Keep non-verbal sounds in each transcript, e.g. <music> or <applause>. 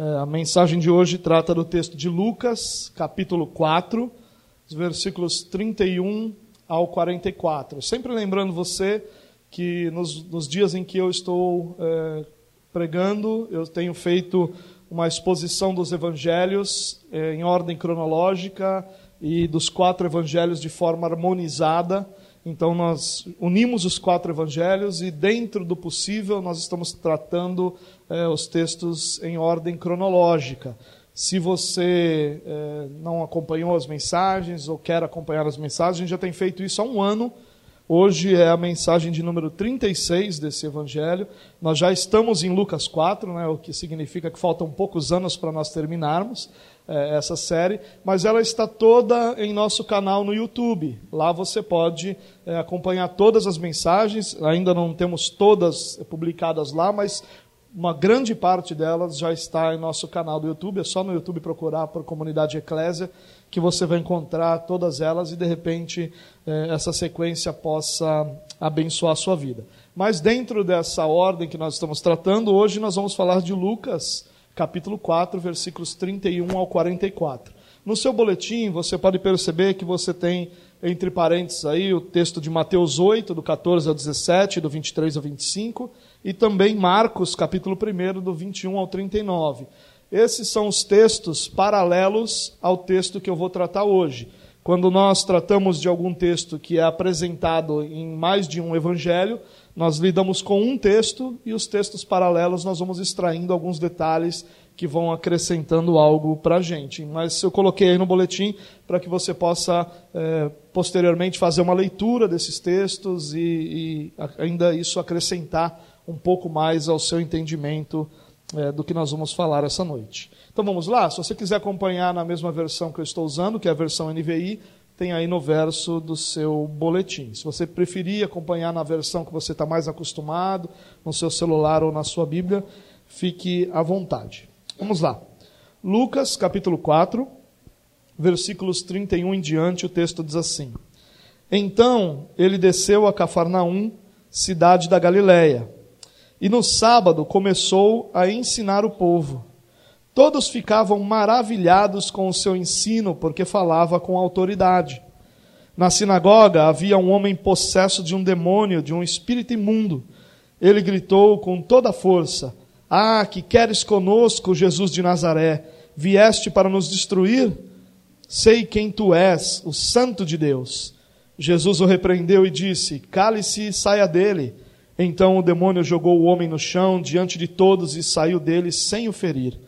É, a mensagem de hoje trata do texto de Lucas, capítulo 4, os versículos 31 ao 44. Sempre lembrando você que nos, nos dias em que eu estou é, pregando, eu tenho feito uma exposição dos evangelhos é, em ordem cronológica e dos quatro evangelhos de forma harmonizada. Então, nós unimos os quatro evangelhos e, dentro do possível, nós estamos tratando eh, os textos em ordem cronológica. Se você eh, não acompanhou as mensagens ou quer acompanhar as mensagens, a gente já tem feito isso há um ano. Hoje é a mensagem de número 36 desse evangelho. Nós já estamos em Lucas 4, né, o que significa que faltam poucos anos para nós terminarmos é, essa série, mas ela está toda em nosso canal no YouTube. Lá você pode é, acompanhar todas as mensagens, ainda não temos todas publicadas lá, mas uma grande parte delas já está em nosso canal do YouTube. É só no YouTube procurar por Comunidade Eclésia que você vai encontrar todas elas e de repente é, essa sequência possa abençoar a sua vida. Mas dentro dessa ordem que nós estamos tratando, hoje nós vamos falar de Lucas capítulo 4, versículos 31 ao 44. No seu boletim, você pode perceber que você tem, entre parênteses, aí, o texto de Mateus 8, do 14 ao 17, do 23 ao 25, e também Marcos, capítulo 1, do 21 ao 39. Esses são os textos paralelos ao texto que eu vou tratar hoje. Quando nós tratamos de algum texto que é apresentado em mais de um evangelho, nós lidamos com um texto e os textos paralelos nós vamos extraindo alguns detalhes que vão acrescentando algo para a gente. Mas eu coloquei aí no boletim para que você possa é, posteriormente fazer uma leitura desses textos e, e, ainda isso acrescentar um pouco mais ao seu entendimento é, do que nós vamos falar essa noite. Então vamos lá? Se você quiser acompanhar na mesma versão que eu estou usando, que é a versão NVI, tem aí no verso do seu boletim. Se você preferir acompanhar na versão que você está mais acostumado, no seu celular ou na sua Bíblia, fique à vontade. Vamos lá. Lucas, capítulo 4, versículos 31 em diante, o texto diz assim: Então ele desceu a Cafarnaum, cidade da Galiléia, e no sábado começou a ensinar o povo. Todos ficavam maravilhados com o seu ensino, porque falava com autoridade. Na sinagoga havia um homem possesso de um demônio, de um espírito imundo. Ele gritou com toda força: Ah, que queres conosco, Jesus de Nazaré? Vieste para nos destruir? Sei quem tu és, o Santo de Deus. Jesus o repreendeu e disse: Cale-se e saia dele. Então o demônio jogou o homem no chão diante de todos e saiu dele sem o ferir.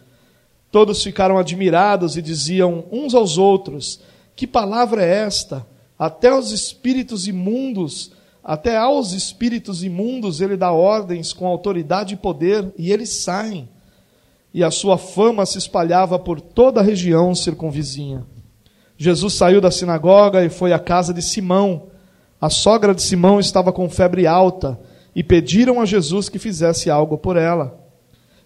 Todos ficaram admirados e diziam uns aos outros: Que palavra é esta? Até os espíritos imundos, até aos espíritos imundos ele dá ordens com autoridade e poder, e eles saem. E a sua fama se espalhava por toda a região circunvizinha. Jesus saiu da sinagoga e foi à casa de Simão. A sogra de Simão estava com febre alta e pediram a Jesus que fizesse algo por ela.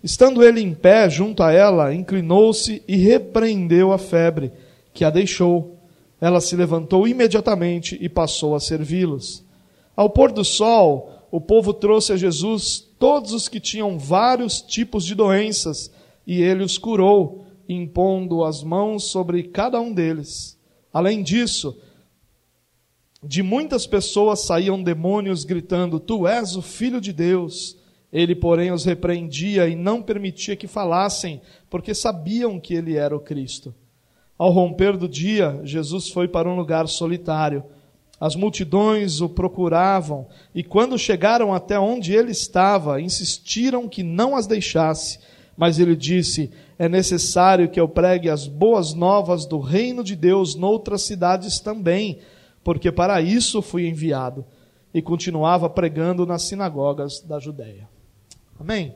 Estando ele em pé junto a ela, inclinou-se e repreendeu a febre, que a deixou. Ela se levantou imediatamente e passou a servi-los. Ao pôr do sol, o povo trouxe a Jesus todos os que tinham vários tipos de doenças, e ele os curou, impondo as mãos sobre cada um deles. Além disso, de muitas pessoas saíam demônios gritando: Tu és o filho de Deus. Ele, porém, os repreendia e não permitia que falassem, porque sabiam que ele era o Cristo. Ao romper do dia, Jesus foi para um lugar solitário. As multidões o procuravam e, quando chegaram até onde ele estava, insistiram que não as deixasse. Mas ele disse: É necessário que eu pregue as boas novas do reino de Deus noutras cidades também, porque para isso fui enviado. E continuava pregando nas sinagogas da Judéia. Amém?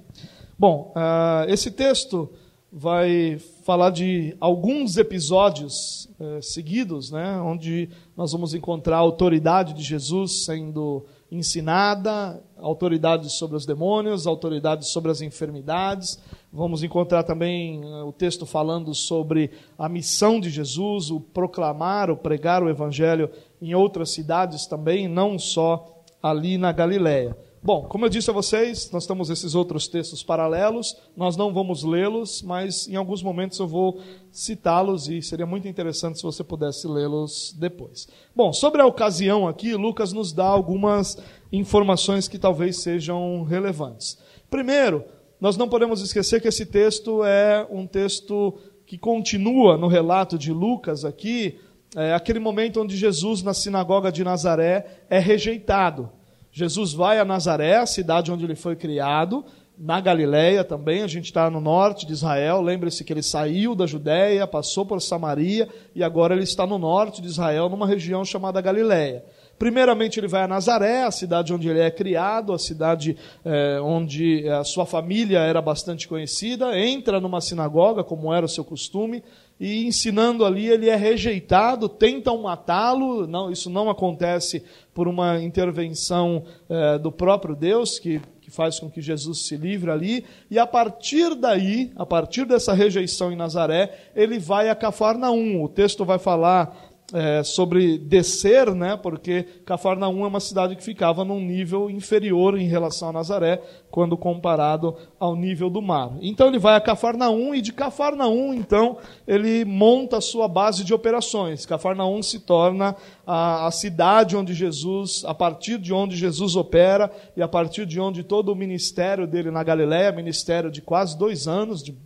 Bom, uh, esse texto vai falar de alguns episódios uh, seguidos, né, onde nós vamos encontrar a autoridade de Jesus sendo ensinada, autoridade sobre os demônios, autoridade sobre as enfermidades. Vamos encontrar também uh, o texto falando sobre a missão de Jesus, o proclamar, o pregar o evangelho em outras cidades também, não só ali na Galiléia. Bom, como eu disse a vocês, nós temos esses outros textos paralelos, nós não vamos lê-los, mas em alguns momentos eu vou citá-los e seria muito interessante se você pudesse lê-los depois. Bom, sobre a ocasião aqui, Lucas nos dá algumas informações que talvez sejam relevantes. Primeiro, nós não podemos esquecer que esse texto é um texto que continua no relato de Lucas aqui, é aquele momento onde Jesus, na sinagoga de Nazaré, é rejeitado. Jesus vai a Nazaré, a cidade onde ele foi criado, na Galiléia também, a gente está no norte de Israel. Lembre-se que ele saiu da Judéia, passou por Samaria e agora ele está no norte de Israel, numa região chamada Galiléia. Primeiramente, ele vai a Nazaré, a cidade onde ele é criado, a cidade eh, onde a sua família era bastante conhecida. Entra numa sinagoga, como era o seu costume, e ensinando ali, ele é rejeitado, tentam matá-lo. Não, isso não acontece por uma intervenção eh, do próprio Deus, que, que faz com que Jesus se livre ali. E a partir daí, a partir dessa rejeição em Nazaré, ele vai a Cafarnaum. O texto vai falar é, sobre descer, né, porque Cafarnaum é uma cidade que ficava num nível inferior em relação a Nazaré, quando comparado ao nível do mar. Então ele vai a Cafarnaum e de Cafarnaum, então, ele monta a sua base de operações. Cafarnaum se torna a, a cidade onde Jesus, a partir de onde Jesus opera e a partir de onde todo o ministério dele na Galiléia, ministério de quase dois anos, de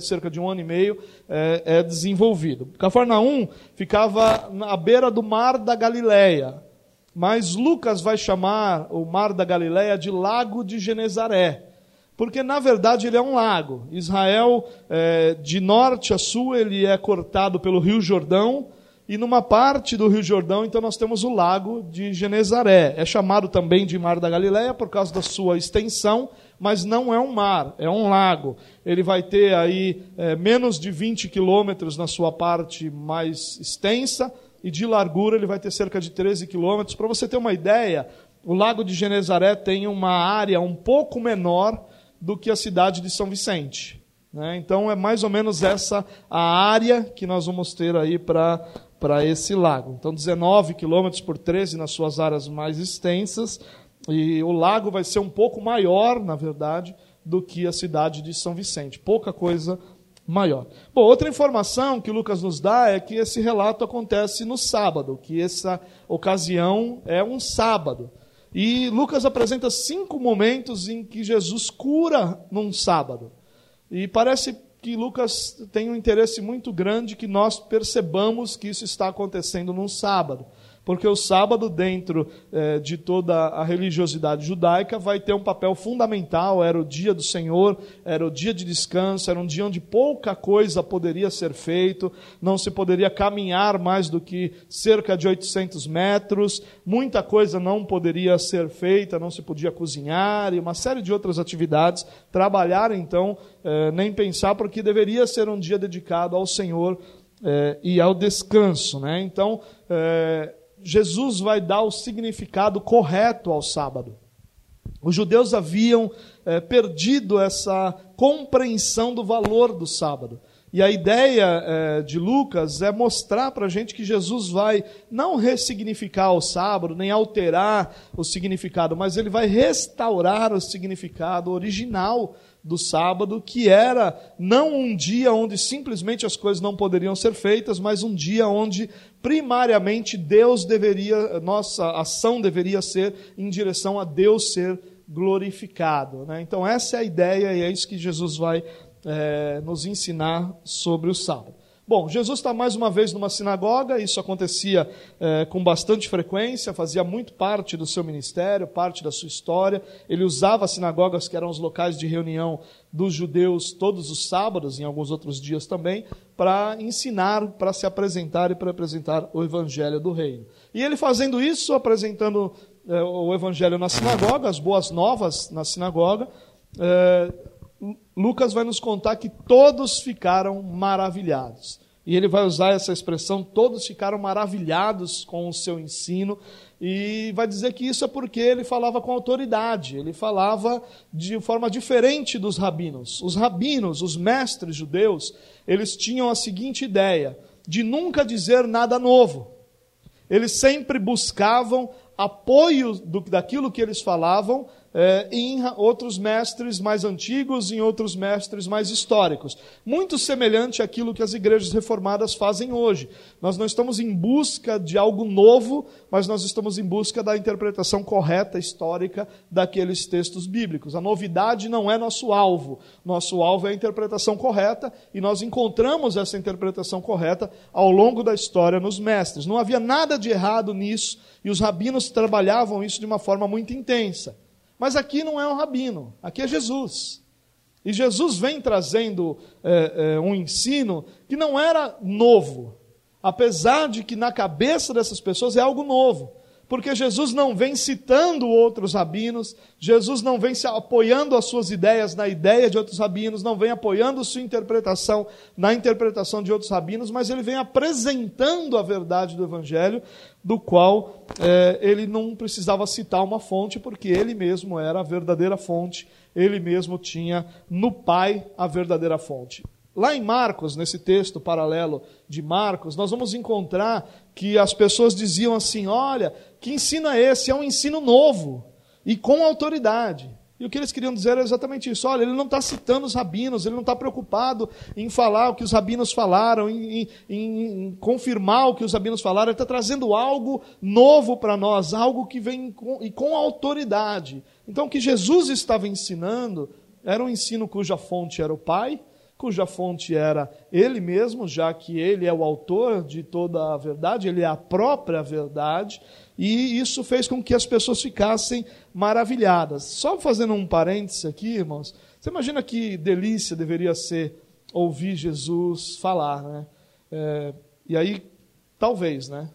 cerca de um ano e meio, é, é desenvolvido. Cafarnaum ficava à beira do mar da Galileia, mas Lucas vai chamar o mar da Galileia de Lago de Genezaré, porque na verdade ele é um lago. Israel, é, de norte a sul, ele é cortado pelo Rio Jordão, e numa parte do Rio Jordão, então, nós temos o lago de Genezaré. É chamado também de Mar da Galileia por causa da sua extensão, mas não é um mar, é um lago. Ele vai ter aí é, menos de 20 quilômetros na sua parte mais extensa, e de largura ele vai ter cerca de 13 quilômetros. Para você ter uma ideia, o lago de Genezaré tem uma área um pouco menor do que a cidade de São Vicente. Né? Então é mais ou menos essa a área que nós vamos ter aí para para esse lago. Então 19 quilômetros por 13 nas suas áreas mais extensas e o lago vai ser um pouco maior, na verdade, do que a cidade de São Vicente. Pouca coisa maior. Bom, outra informação que Lucas nos dá é que esse relato acontece no sábado, que essa ocasião é um sábado. E Lucas apresenta cinco momentos em que Jesus cura num sábado. E parece que Lucas tem um interesse muito grande que nós percebamos que isso está acontecendo num sábado porque o sábado, dentro eh, de toda a religiosidade judaica, vai ter um papel fundamental. Era o dia do Senhor, era o dia de descanso, era um dia onde pouca coisa poderia ser feito, não se poderia caminhar mais do que cerca de 800 metros, muita coisa não poderia ser feita, não se podia cozinhar e uma série de outras atividades. Trabalhar, então, eh, nem pensar, porque deveria ser um dia dedicado ao Senhor eh, e ao descanso. Né? Então, Jesus vai dar o significado correto ao sábado. Os judeus haviam é, perdido essa compreensão do valor do sábado. E a ideia é, de Lucas é mostrar para a gente que Jesus vai não ressignificar o sábado, nem alterar o significado, mas ele vai restaurar o significado original do sábado, que era não um dia onde simplesmente as coisas não poderiam ser feitas, mas um dia onde primariamente Deus deveria, nossa ação deveria ser em direção a Deus ser glorificado. Né? Então, essa é a ideia e é isso que Jesus vai é, nos ensinar sobre o sábado. Bom, Jesus está mais uma vez numa sinagoga, isso acontecia é, com bastante frequência, fazia muito parte do seu ministério, parte da sua história. Ele usava as sinagogas, que eram os locais de reunião dos judeus, todos os sábados, em alguns outros dias também, para ensinar, para se apresentar e para apresentar o evangelho do reino. E ele fazendo isso, apresentando é, o evangelho na sinagoga, as boas novas na sinagoga, é, Lucas vai nos contar que todos ficaram maravilhados. E ele vai usar essa expressão, todos ficaram maravilhados com o seu ensino, e vai dizer que isso é porque ele falava com autoridade, ele falava de forma diferente dos rabinos. Os rabinos, os mestres judeus, eles tinham a seguinte ideia: de nunca dizer nada novo. Eles sempre buscavam apoio do, daquilo que eles falavam é, em outros mestres mais antigos, em outros mestres mais históricos. Muito semelhante àquilo que as igrejas reformadas fazem hoje. Nós não estamos em busca de algo novo, mas nós estamos em busca da interpretação correta, histórica, daqueles textos bíblicos. A novidade não é nosso alvo. Nosso alvo é a interpretação correta, e nós encontramos essa interpretação correta ao longo da história nos mestres. Não havia nada de errado nisso, e os rabinos trabalhavam isso de uma forma muito intensa. Mas aqui não é um rabino, aqui é Jesus. E Jesus vem trazendo é, é, um ensino que não era novo, apesar de que na cabeça dessas pessoas é algo novo. Porque Jesus não vem citando outros rabinos, Jesus não vem se apoiando as suas ideias na ideia de outros rabinos, não vem apoiando sua interpretação na interpretação de outros rabinos, mas ele vem apresentando a verdade do Evangelho do qual é, ele não precisava citar uma fonte, porque ele mesmo era a verdadeira fonte, ele mesmo tinha no Pai a verdadeira fonte. Lá em Marcos, nesse texto paralelo de Marcos, nós vamos encontrar que as pessoas diziam assim: olha, que ensino é esse? É um ensino novo e com autoridade. E o que eles queriam dizer era exatamente isso. Olha, ele não está citando os rabinos, ele não está preocupado em falar o que os rabinos falaram, em, em, em confirmar o que os rabinos falaram, ele está trazendo algo novo para nós, algo que vem com, e com autoridade. Então, o que Jesus estava ensinando era um ensino cuja fonte era o Pai, cuja fonte era Ele mesmo, já que Ele é o autor de toda a verdade, Ele é a própria verdade, e isso fez com que as pessoas ficassem maravilhadas. Só fazendo um parêntese aqui, irmãos, você imagina que delícia deveria ser ouvir Jesus falar, né? É, e aí, talvez, né?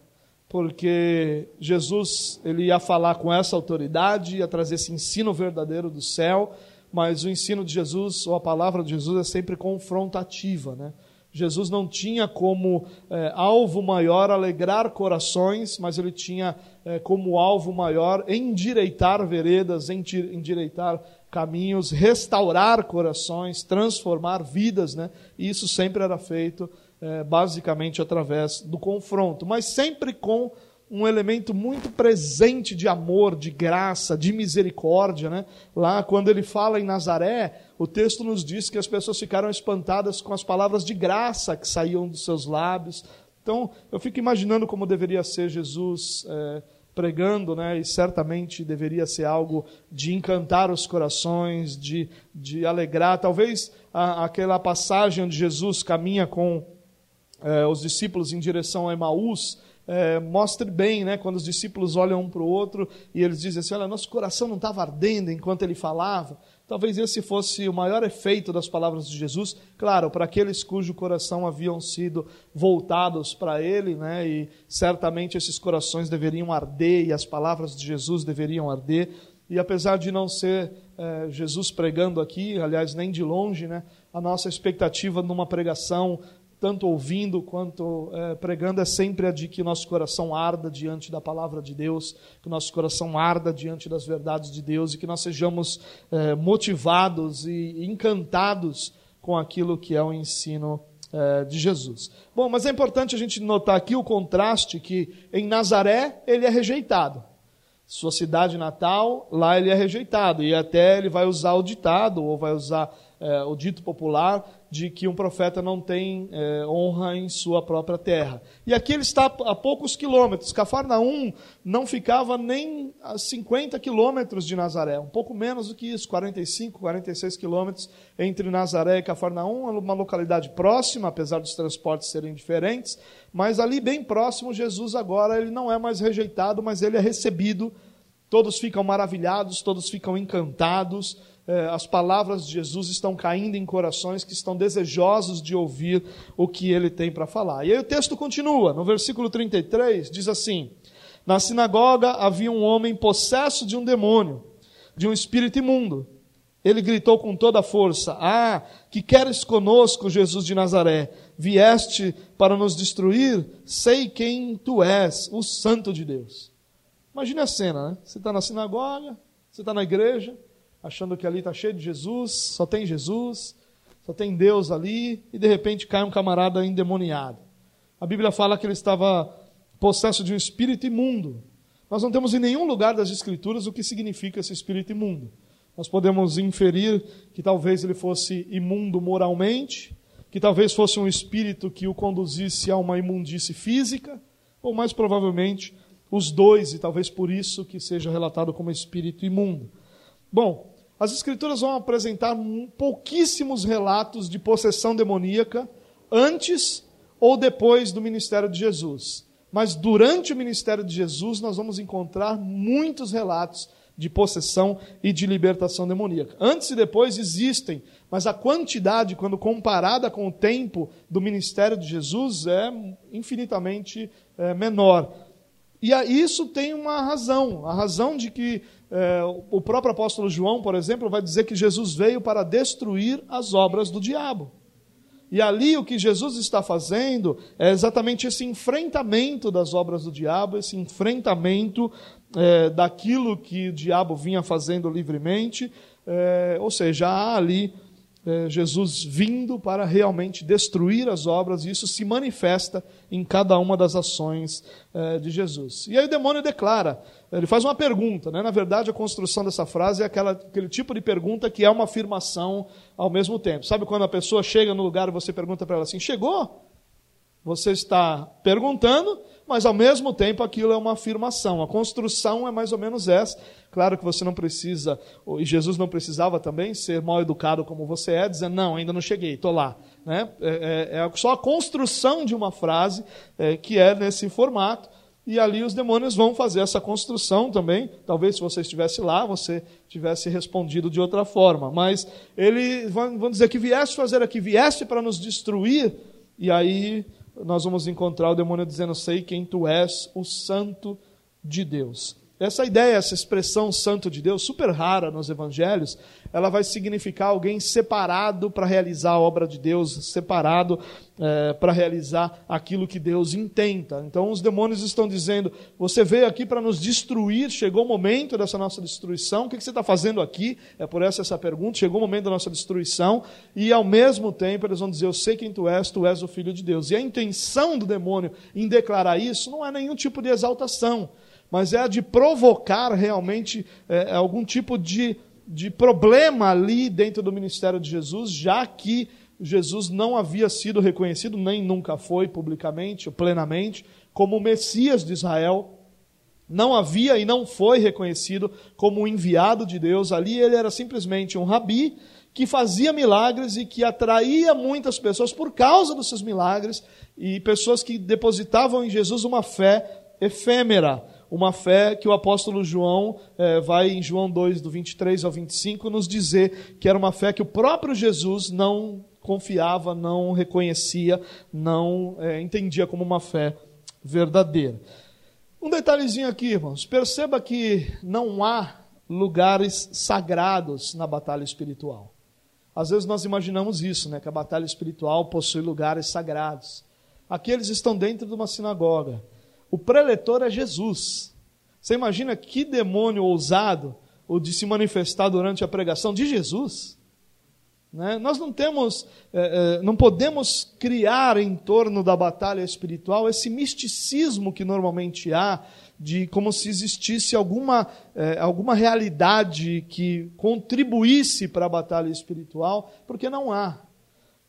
Porque Jesus ele ia falar com essa autoridade, ia trazer esse ensino verdadeiro do céu, mas o ensino de Jesus, ou a palavra de Jesus, é sempre confrontativa, né? Jesus não tinha como é, alvo maior alegrar corações, mas ele tinha é, como alvo maior endireitar veredas, endireitar caminhos, restaurar corações, transformar vidas, né? E isso sempre era feito é, basicamente através do confronto, mas sempre com um elemento muito presente de amor, de graça, de misericórdia. Né? Lá, quando ele fala em Nazaré, o texto nos diz que as pessoas ficaram espantadas com as palavras de graça que saíam dos seus lábios. Então, eu fico imaginando como deveria ser Jesus é, pregando, né? e certamente deveria ser algo de encantar os corações, de, de alegrar. Talvez a, aquela passagem onde Jesus caminha com é, os discípulos em direção a Emaús é, mostre bem, né, quando os discípulos olham um para o outro e eles dizem assim: Olha, nosso coração não estava ardendo enquanto ele falava. Talvez esse fosse o maior efeito das palavras de Jesus, claro, para aqueles cujo coração haviam sido voltados para Ele, né, e certamente esses corações deveriam arder e as palavras de Jesus deveriam arder. E apesar de não ser é, Jesus pregando aqui, aliás, nem de longe, né, a nossa expectativa numa pregação tanto ouvindo quanto é, pregando, é sempre a de que nosso coração arda diante da palavra de Deus, que nosso coração arda diante das verdades de Deus e que nós sejamos é, motivados e encantados com aquilo que é o ensino é, de Jesus. Bom, mas é importante a gente notar aqui o contraste que em Nazaré ele é rejeitado. Sua cidade natal, lá ele é rejeitado. E até ele vai usar o ditado, ou vai usar é, o dito popular, de que um profeta não tem é, honra em sua própria terra. E aqui ele está a poucos quilômetros. Cafarnaum não ficava nem a 50 quilômetros de Nazaré, um pouco menos do que isso, 45, 46 quilômetros entre Nazaré e Cafarnaum, uma localidade próxima, apesar dos transportes serem diferentes, mas ali bem próximo, Jesus agora ele não é mais rejeitado, mas ele é recebido. Todos ficam maravilhados, todos ficam encantados as palavras de Jesus estão caindo em corações que estão desejosos de ouvir o que ele tem para falar. E aí o texto continua, no versículo 33, diz assim: Na sinagoga havia um homem possesso de um demônio, de um espírito imundo. Ele gritou com toda a força: Ah, que queres conosco, Jesus de Nazaré? Vieste para nos destruir? Sei quem tu és, o Santo de Deus. Imagine a cena, né? Você está na sinagoga, você está na igreja, achando que ali está cheio de Jesus, só tem Jesus, só tem Deus ali, e de repente cai um camarada endemoniado. A Bíblia fala que ele estava possesso de um espírito imundo. Nós não temos em nenhum lugar das Escrituras o que significa esse espírito imundo. Nós podemos inferir que talvez ele fosse imundo moralmente, que talvez fosse um espírito que o conduzisse a uma imundície física, ou mais provavelmente os dois, e talvez por isso que seja relatado como espírito imundo. Bom, as Escrituras vão apresentar pouquíssimos relatos de possessão demoníaca antes ou depois do ministério de Jesus. Mas durante o ministério de Jesus, nós vamos encontrar muitos relatos de possessão e de libertação demoníaca. Antes e depois existem, mas a quantidade, quando comparada com o tempo do ministério de Jesus, é infinitamente é, menor. E isso tem uma razão, a razão de que é, o próprio apóstolo João, por exemplo, vai dizer que Jesus veio para destruir as obras do diabo. E ali o que Jesus está fazendo é exatamente esse enfrentamento das obras do diabo, esse enfrentamento é, daquilo que o diabo vinha fazendo livremente. É, ou seja, há ali é, Jesus vindo para realmente destruir as obras, e isso se manifesta em cada uma das ações é, de Jesus. E aí o demônio declara, ele faz uma pergunta, né? na verdade a construção dessa frase é aquela, aquele tipo de pergunta que é uma afirmação ao mesmo tempo. Sabe quando a pessoa chega no lugar e você pergunta para ela assim: chegou? Você está perguntando, mas ao mesmo tempo aquilo é uma afirmação. A construção é mais ou menos essa. Claro que você não precisa, e Jesus não precisava também ser mal educado como você é, dizendo, não, ainda não cheguei, estou lá. Né? É, é, é, só a construção de uma frase é, que é nesse formato, e ali os demônios vão fazer essa construção também. Talvez se você estivesse lá, você tivesse respondido de outra forma. Mas eles vão, vão dizer que vieste fazer aqui, vieste para nos destruir, e aí nós vamos encontrar o demônio dizendo: Sei quem tu és, o Santo de Deus. Essa ideia, essa expressão santo de Deus, super rara nos evangelhos, ela vai significar alguém separado para realizar a obra de Deus, separado é, para realizar aquilo que Deus intenta. Então os demônios estão dizendo: você veio aqui para nos destruir, chegou o momento dessa nossa destruição, o que você está fazendo aqui? É por essa essa pergunta: chegou o momento da nossa destruição, e ao mesmo tempo eles vão dizer: eu sei quem tu és, tu és o filho de Deus. E a intenção do demônio em declarar isso não é nenhum tipo de exaltação mas é a de provocar realmente é, algum tipo de, de problema ali dentro do ministério de Jesus, já que Jesus não havia sido reconhecido, nem nunca foi publicamente ou plenamente, como o Messias de Israel. Não havia e não foi reconhecido como o enviado de Deus. Ali ele era simplesmente um rabi que fazia milagres e que atraía muitas pessoas por causa dos seus milagres e pessoas que depositavam em Jesus uma fé efêmera uma fé que o apóstolo João é, vai em João 2, do 23 ao 25, nos dizer que era uma fé que o próprio Jesus não confiava, não reconhecia, não é, entendia como uma fé verdadeira. Um detalhezinho aqui, irmãos. Perceba que não há lugares sagrados na batalha espiritual. Às vezes nós imaginamos isso, né, que a batalha espiritual possui lugares sagrados. Aqui eles estão dentro de uma sinagoga. O preletor é Jesus. Você imagina que demônio ousado o de se manifestar durante a pregação de Jesus? Né? Nós não temos, é, é, não podemos criar em torno da batalha espiritual esse misticismo que normalmente há, de como se existisse alguma, é, alguma realidade que contribuísse para a batalha espiritual, porque não há.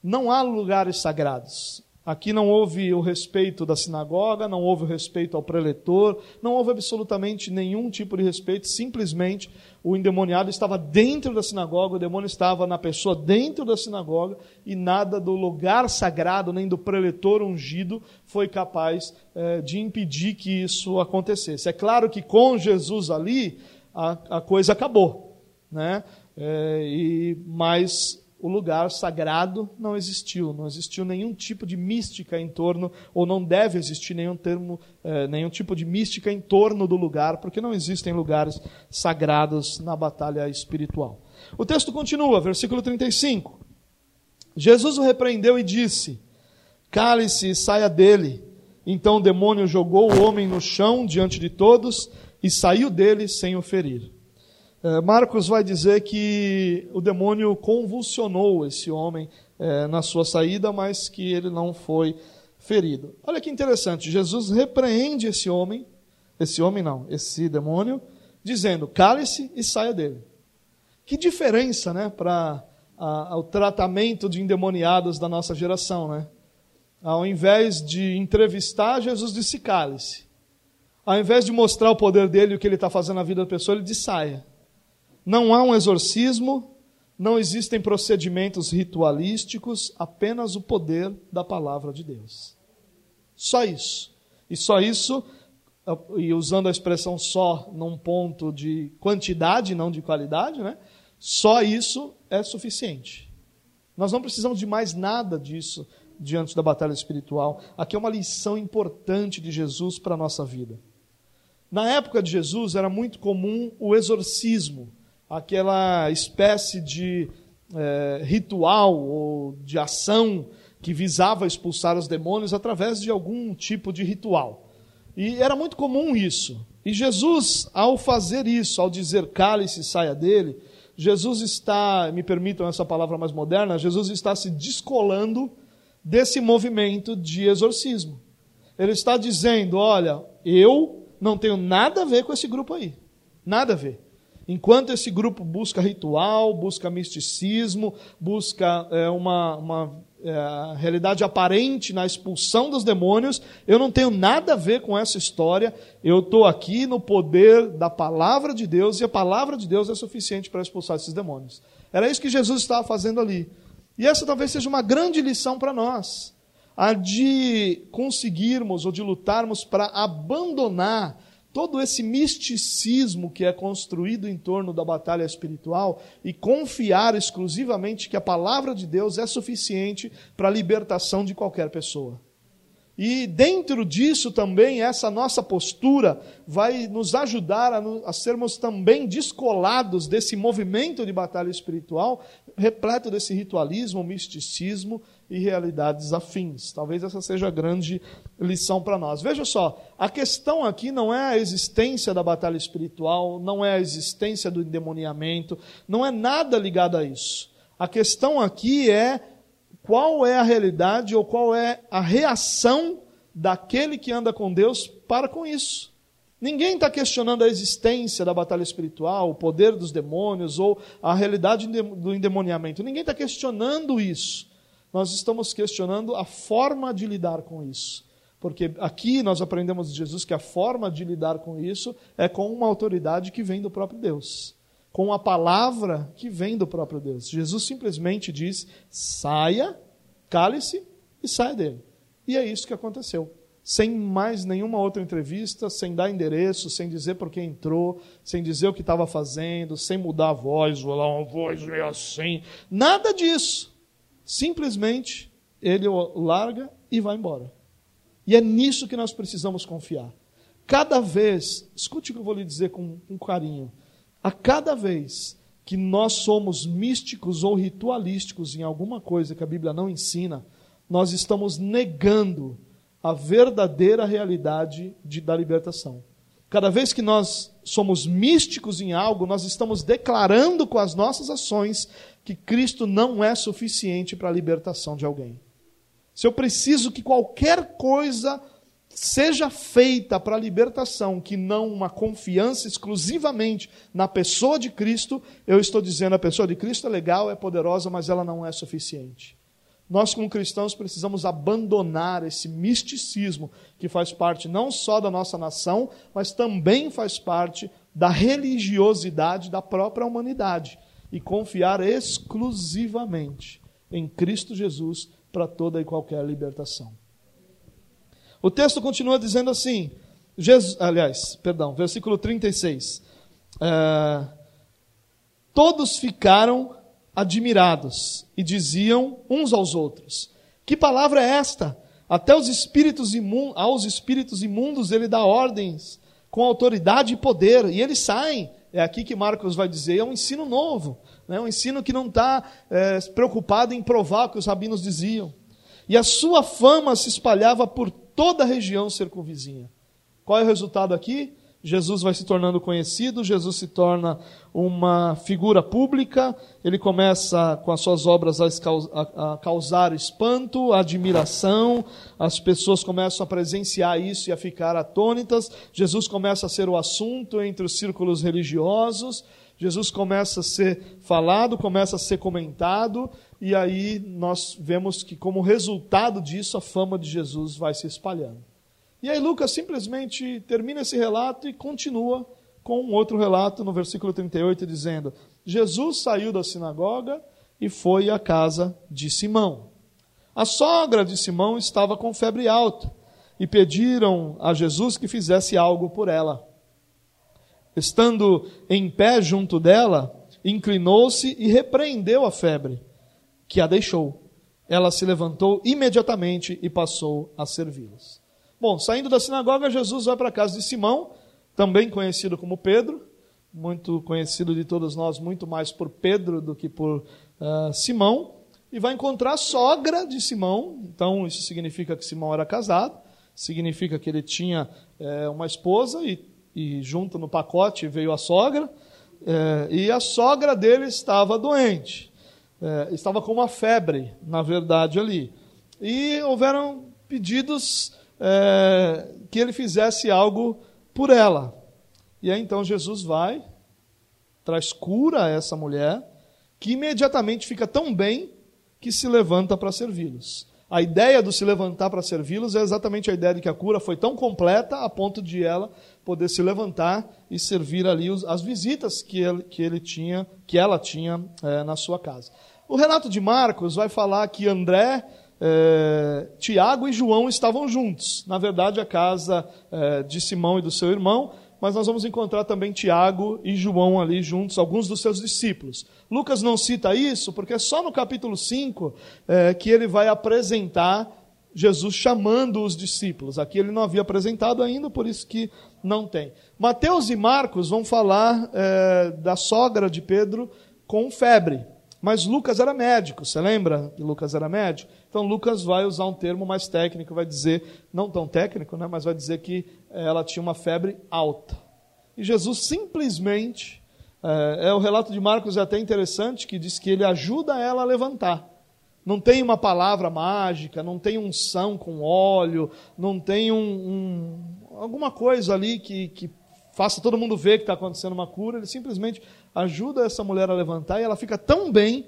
Não há lugares sagrados. Aqui não houve o respeito da sinagoga, não houve o respeito ao preletor, não houve absolutamente nenhum tipo de respeito, simplesmente o endemoniado estava dentro da sinagoga, o demônio estava na pessoa dentro da sinagoga e nada do lugar sagrado, nem do preletor ungido foi capaz eh, de impedir que isso acontecesse. É claro que com Jesus ali a, a coisa acabou, né? É, e, mas o lugar sagrado não existiu, não existiu nenhum tipo de mística em torno, ou não deve existir nenhum, termo, eh, nenhum tipo de mística em torno do lugar, porque não existem lugares sagrados na batalha espiritual. O texto continua, versículo 35. Jesus o repreendeu e disse: Cale-se e saia dele. Então o demônio jogou o homem no chão diante de todos e saiu dele sem o ferir. É, Marcos vai dizer que o demônio convulsionou esse homem é, na sua saída, mas que ele não foi ferido. Olha que interessante, Jesus repreende esse homem, esse homem não, esse demônio, dizendo: cale-se e saia dele. Que diferença, né, para o tratamento de endemoniados da nossa geração, né? Ao invés de entrevistar, Jesus disse: cale-se. Ao invés de mostrar o poder dele e o que ele está fazendo na vida da pessoa, ele diz: saia. Não há um exorcismo, não existem procedimentos ritualísticos, apenas o poder da palavra de Deus. Só isso. E só isso, e usando a expressão só num ponto de quantidade, não de qualidade, né? Só isso é suficiente. Nós não precisamos de mais nada disso diante da batalha espiritual. Aqui é uma lição importante de Jesus para a nossa vida. Na época de Jesus era muito comum o exorcismo, aquela espécie de é, ritual ou de ação que visava expulsar os demônios através de algum tipo de ritual. E era muito comum isso. E Jesus, ao fazer isso, ao dizer cale-se, saia dele, Jesus está, me permitam essa palavra mais moderna, Jesus está se descolando desse movimento de exorcismo. Ele está dizendo: olha, eu não tenho nada a ver com esse grupo aí. Nada a ver. Enquanto esse grupo busca ritual, busca misticismo, busca é, uma, uma é, realidade aparente na expulsão dos demônios, eu não tenho nada a ver com essa história. Eu estou aqui no poder da palavra de Deus e a palavra de Deus é suficiente para expulsar esses demônios. Era isso que Jesus estava fazendo ali. E essa talvez seja uma grande lição para nós, a de conseguirmos ou de lutarmos para abandonar todo esse misticismo que é construído em torno da batalha espiritual e confiar exclusivamente que a palavra de Deus é suficiente para a libertação de qualquer pessoa. E dentro disso também, essa nossa postura vai nos ajudar a, a, sermos também descolados desse movimento de batalha espiritual, repleto desse ritualismo, misticismo e realidades afins. Talvez essa seja a grande lição para nós. Veja só, a questão aqui não é a existência da batalha espiritual, não é a existência do endemoniamento, não é nada ligado a isso. A questão aqui é qual é a realidade ou qual é a reação daquele que anda com Deus para com isso. Ninguém está questionando a existência da batalha espiritual, o poder dos demônios ou a realidade do endemoniamento. Ninguém está questionando isso nós estamos questionando a forma de lidar com isso. Porque aqui nós aprendemos de Jesus que a forma de lidar com isso é com uma autoridade que vem do próprio Deus, com a palavra que vem do próprio Deus. Jesus simplesmente diz: saia, cale-se e saia dele. E é isso que aconteceu. Sem mais nenhuma outra entrevista, sem dar endereço, sem dizer por que entrou, sem dizer o que estava fazendo, sem mudar a voz, vou lá, uma voz meio assim. Nada disso simplesmente ele o larga e vai embora. E é nisso que nós precisamos confiar. Cada vez, escute o que eu vou lhe dizer com, com carinho, a cada vez que nós somos místicos ou ritualísticos em alguma coisa que a Bíblia não ensina, nós estamos negando a verdadeira realidade de, da libertação. Cada vez que nós somos místicos em algo, nós estamos declarando com as nossas ações que Cristo não é suficiente para a libertação de alguém. Se eu preciso que qualquer coisa seja feita para a libertação, que não uma confiança exclusivamente na pessoa de Cristo, eu estou dizendo a pessoa de Cristo é legal, é poderosa, mas ela não é suficiente. Nós, como cristãos, precisamos abandonar esse misticismo que faz parte não só da nossa nação, mas também faz parte da religiosidade da própria humanidade e confiar exclusivamente em Cristo Jesus para toda e qualquer libertação. O texto continua dizendo assim, Jesus, aliás, perdão, versículo 36. É, Todos ficaram admirados e diziam uns aos outros: Que palavra é esta? Até os espíritos aos espíritos imundos ele dá ordens com autoridade e poder, e eles saem. É aqui que Marcos vai dizer, é um ensino novo, né? um ensino que não está é, preocupado em provar o que os rabinos diziam. E a sua fama se espalhava por toda a região circunvizinha. Qual é o resultado aqui? Jesus vai se tornando conhecido, Jesus se torna uma figura pública, ele começa com as suas obras a causar espanto, admiração, as pessoas começam a presenciar isso e a ficar atônitas, Jesus começa a ser o assunto entre os círculos religiosos, Jesus começa a ser falado, começa a ser comentado, e aí nós vemos que, como resultado disso, a fama de Jesus vai se espalhando. E aí Lucas simplesmente termina esse relato e continua com um outro relato no versículo 38, dizendo: Jesus saiu da sinagoga e foi à casa de Simão. A sogra de Simão estava com febre alta e pediram a Jesus que fizesse algo por ela. Estando em pé junto dela, inclinou-se e repreendeu a febre, que a deixou. Ela se levantou imediatamente e passou a servi-los. Bom, saindo da sinagoga, Jesus vai para a casa de Simão, também conhecido como Pedro, muito conhecido de todos nós, muito mais por Pedro do que por uh, Simão, e vai encontrar a sogra de Simão. Então, isso significa que Simão era casado, significa que ele tinha é, uma esposa, e, e, junto no pacote veio a sogra, é, e a sogra dele estava doente, é, estava com uma febre, na verdade, ali. E houveram pedidos é, que ele fizesse algo por ela. E aí então Jesus vai, traz cura a essa mulher, que imediatamente fica tão bem que se levanta para servi-los. A ideia do se levantar para servi-los é exatamente a ideia de que a cura foi tão completa a ponto de ela poder se levantar e servir ali as visitas que ele, que ele tinha, que ela tinha é, na sua casa. O relato de Marcos vai falar que André é, Tiago e João estavam juntos. Na verdade, a casa é, de Simão e do seu irmão, mas nós vamos encontrar também Tiago e João ali juntos, alguns dos seus discípulos. Lucas não cita isso, porque é só no capítulo 5 é, que ele vai apresentar Jesus chamando os discípulos. Aqui ele não havia apresentado ainda, por isso que não tem. Mateus e Marcos vão falar é, da sogra de Pedro com febre. Mas Lucas era médico, você lembra que Lucas era médico? Então Lucas vai usar um termo mais técnico, vai dizer, não tão técnico, né, mas vai dizer que eh, ela tinha uma febre alta. E Jesus simplesmente, é, é o relato de Marcos é até interessante, que diz que ele ajuda ela a levantar. Não tem uma palavra mágica, não tem unção com óleo, não tem um, um, alguma coisa ali que, que faça todo mundo ver que está acontecendo uma cura, ele simplesmente ajuda essa mulher a levantar e ela fica tão bem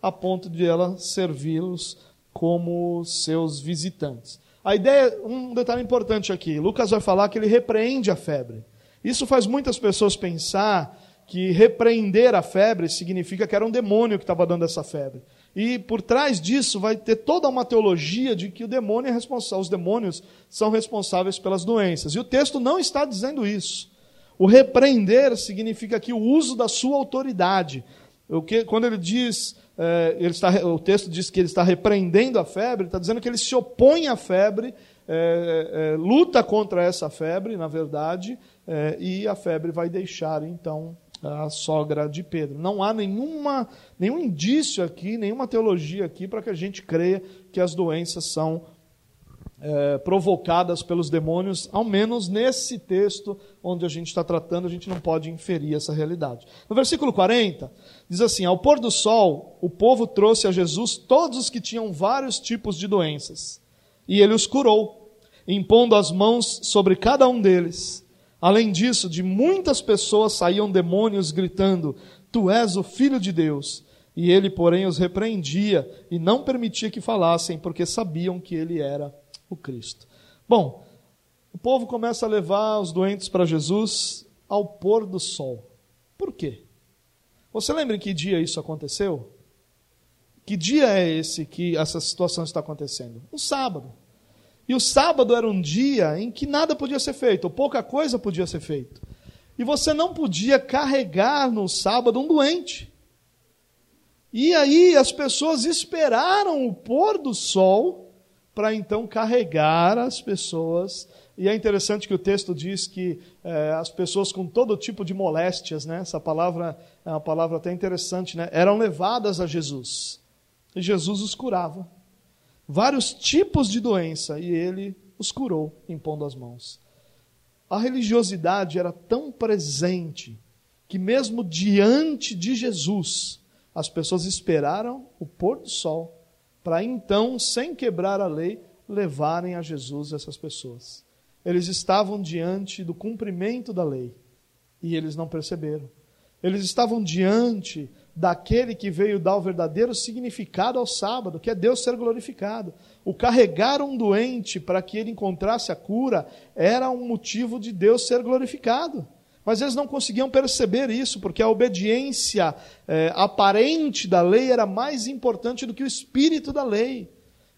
a ponto de ela servi-los como seus visitantes. A ideia, um detalhe importante aqui, Lucas vai falar que ele repreende a febre. Isso faz muitas pessoas pensar que repreender a febre significa que era um demônio que estava dando essa febre. E por trás disso vai ter toda uma teologia de que o demônio é responsável, os demônios são responsáveis pelas doenças. E o texto não está dizendo isso. O repreender significa aqui o uso da sua autoridade. O que, quando ele diz, é, ele está, o texto diz que ele está repreendendo a febre, está dizendo que ele se opõe à febre, é, é, luta contra essa febre, na verdade, é, e a febre vai deixar então a sogra de Pedro. Não há nenhuma, nenhum indício aqui, nenhuma teologia aqui para que a gente creia que as doenças são é, provocadas pelos demônios, ao menos nesse texto onde a gente está tratando, a gente não pode inferir essa realidade. No versículo 40, diz assim: Ao pôr do sol, o povo trouxe a Jesus todos os que tinham vários tipos de doenças, e ele os curou, impondo as mãos sobre cada um deles. Além disso, de muitas pessoas saíam demônios gritando: Tu és o filho de Deus. E ele, porém, os repreendia e não permitia que falassem, porque sabiam que ele era o Cristo. Bom, o povo começa a levar os doentes para Jesus ao pôr do sol. Por quê? Você lembra em que dia isso aconteceu? Que dia é esse que essa situação está acontecendo? Um sábado. E o sábado era um dia em que nada podia ser feito, ou pouca coisa podia ser feita. E você não podia carregar no sábado um doente. E aí as pessoas esperaram o pôr do sol para então carregar as pessoas. E é interessante que o texto diz que é, as pessoas com todo tipo de moléstias, né? essa palavra é uma palavra até interessante, né? eram levadas a Jesus. E Jesus os curava. Vários tipos de doença, e ele os curou impondo as mãos. A religiosidade era tão presente que, mesmo diante de Jesus, as pessoas esperaram o pôr do sol para então, sem quebrar a lei, levarem a Jesus essas pessoas. Eles estavam diante do cumprimento da lei e eles não perceberam. Eles estavam diante daquele que veio dar o verdadeiro significado ao sábado, que é Deus ser glorificado. O carregar um doente para que ele encontrasse a cura era um motivo de Deus ser glorificado. Mas eles não conseguiam perceber isso, porque a obediência é, aparente da lei era mais importante do que o espírito da lei.